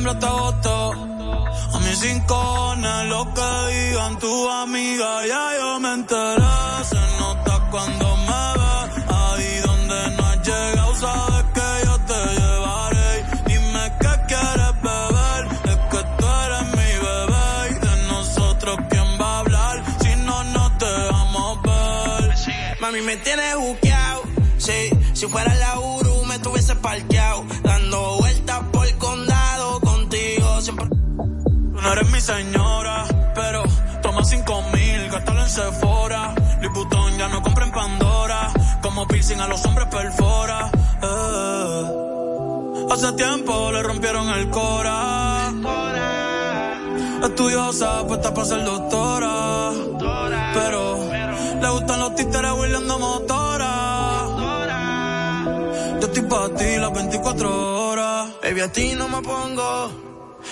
De septiembre hasta agosto A lo que digan tu amiga Ya yo me enteré. Se nota cuando me ve. Ahí donde no has llegado Sabes que yo te llevaré. Dime qué quieres beber. Es que tú eres mi bebé. Y de nosotros quién va a hablar Si no nos dejamos ver. Mami, me tienes buqueado. Sí, si fuera la Uru, No eres mi señora, pero toma cinco mil, gástalo en Sephora. Liputón ya no compra en Pandora, como piercing a los hombres perfora. Eh. Hace tiempo le rompieron el cora. Estudiosa, puesta para ser doctora. Pero le gustan los títeres huirleando motora. Yo estoy para ti las 24 horas. Baby, a ti no me pongo.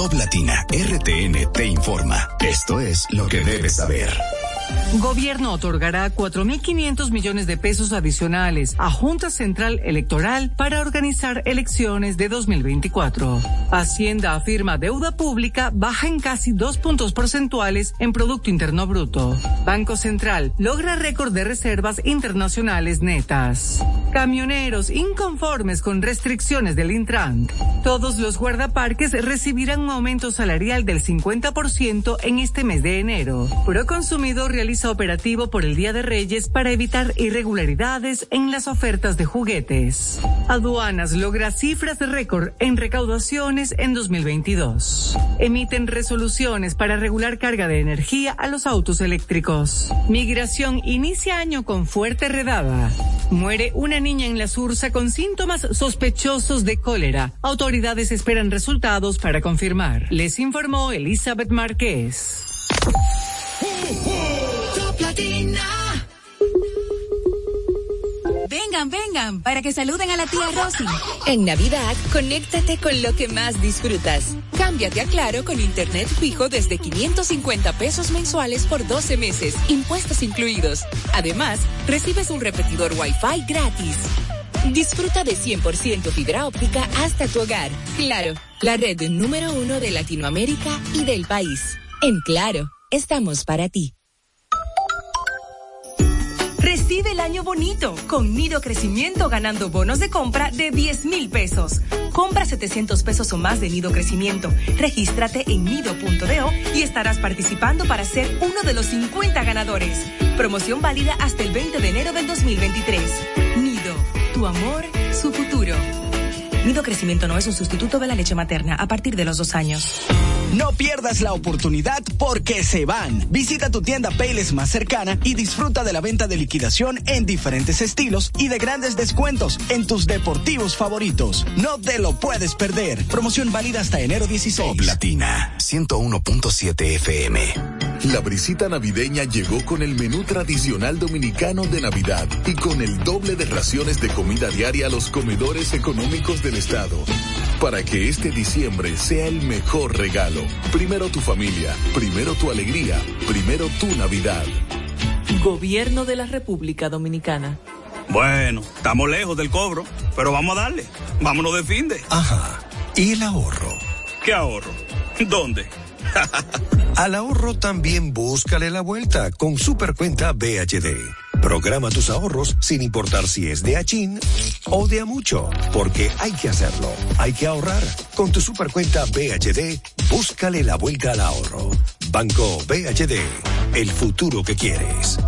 Top Latina, RTN te informa. Esto es lo que debes saber. Gobierno otorgará 4.500 millones de pesos adicionales a Junta Central Electoral para organizar elecciones de 2024. Hacienda afirma deuda pública baja en casi dos puntos porcentuales en Producto Interno Bruto. Banco Central logra récord de reservas internacionales netas. Camioneros inconformes con restricciones del Intran. Todos los guardaparques recibirán un aumento salarial del 50% en este mes de enero. Proconsumidor realiza operativo por el Día de Reyes para evitar irregularidades en las ofertas de juguetes. Aduanas logra cifras de récord en recaudaciones en 2022. Emiten resoluciones para regular carga de energía a los autos eléctricos. Migración inicia año con fuerte redada. Muere una niña en la Sursa con síntomas sospechosos de cólera. Autoridades esperan resultados para confirmar. Les informó Elizabeth Márquez. Vengan, vengan, para que saluden a la tía Rosy. En Navidad, conéctate con lo que más disfrutas. Cámbiate a Claro con Internet fijo desde 550 pesos mensuales por 12 meses, impuestos incluidos. Además, recibes un repetidor Wi-Fi gratis. Disfruta de 100% fibra óptica hasta tu hogar. Claro, la red número uno de Latinoamérica y del país. En Claro, estamos para ti. Bonito con Nido Crecimiento ganando bonos de compra de 10 mil pesos. Compra 700 pesos o más de Nido Crecimiento. Regístrate en nido.do y estarás participando para ser uno de los 50 ganadores. Promoción válida hasta el 20 de enero del 2023. Nido, tu amor, su futuro. Crecimiento no es un sustituto de la leche materna a partir de los dos años. No pierdas la oportunidad porque se van. Visita tu tienda Payless más cercana y disfruta de la venta de liquidación en diferentes estilos y de grandes descuentos en tus deportivos favoritos. No te lo puedes perder. Promoción válida hasta enero 16. Top Latina 101.7 FM. La brisita navideña llegó con el menú tradicional dominicano de Navidad y con el doble de raciones de comida diaria a los comedores económicos del estado. Para que este diciembre sea el mejor regalo. Primero tu familia, primero tu alegría, primero tu Navidad. Gobierno de la República Dominicana. Bueno, estamos lejos del cobro, pero vamos a darle. Vámonos de fin de. Ajá. ¿Y el ahorro? ¿Qué ahorro? ¿Dónde? Al ahorro también búscale la vuelta con Supercuenta BHD. Programa tus ahorros sin importar si es de Achín o de a mucho, porque hay que hacerlo. Hay que ahorrar. Con tu supercuenta BHD, búscale la vuelta al ahorro. Banco BHD, el futuro que quieres.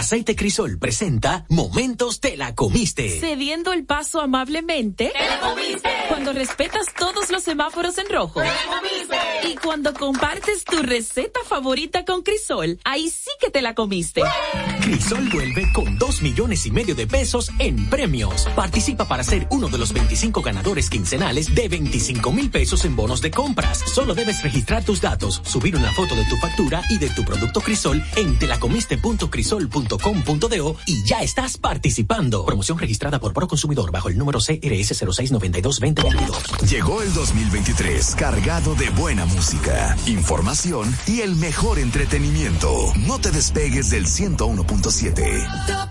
Aceite Crisol presenta Momentos te la comiste. Cediendo el paso amablemente. ¡Te la comiste! Cuando respetas todos los semáforos en rojo. ¡Te la comiste! Y cuando compartes tu receta favorita con Crisol, ahí sí que te la comiste. Crisol vuelve con dos millones y medio de pesos en premios. Participa para ser uno de los 25 ganadores quincenales de 25 mil pesos en bonos de compras. Solo debes registrar tus datos, subir una foto de tu factura y de tu producto Crisol en telacomiste.crisol.com.do y ya estás participando. Promoción registrada por Proconsumidor bajo el número CRS 06922022. Llegó el 2023 cargado de buena música, información y el mejor entretenimiento. No te despegues del 101.7. Top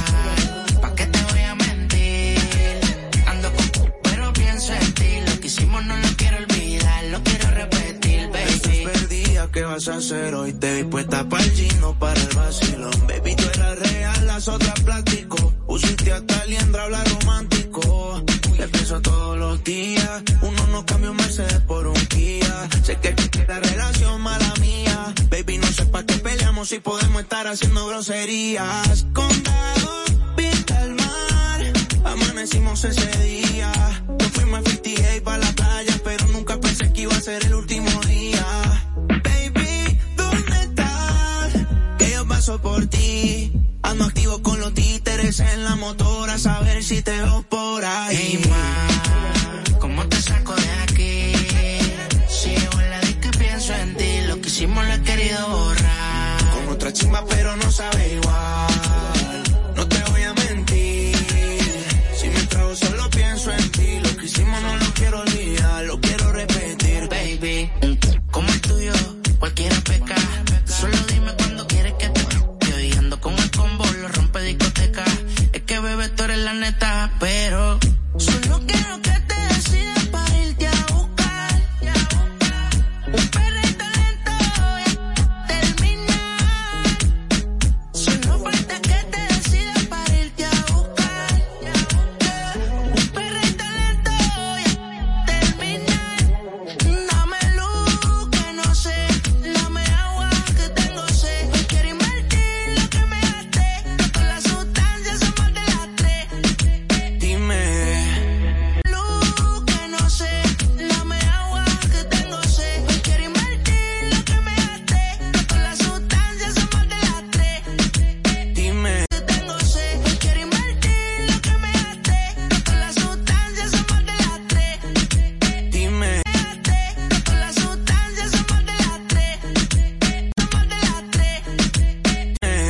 Perdida, ¿qué vas a hacer hoy? Te vi puesta para el gino, para el vacilón. Baby, tú eras real, las otras plástico. Usiste hasta liendra, habla romántico. Te pienso todos los días. Uno no cambia un Mercedes por un Kia. Sé que la relación mala mía. Baby, no sé pa' qué peleamos si podemos estar haciendo groserías. Condado, pinta el mar. Amanecimos ese día. Nos fuimos a 58 para la playa, pero nunca pensé que iba a ser el último día. Por ti. Ando activo con los títeres en la motora, a saber si te veo por ahí. Hey, ma, ¿cómo te saco de aquí? Si en la y pienso en ti, lo que hicimos lo he querido borrar. Con otra chimba, pero no sabe igual. la neta, pero solo quiero que te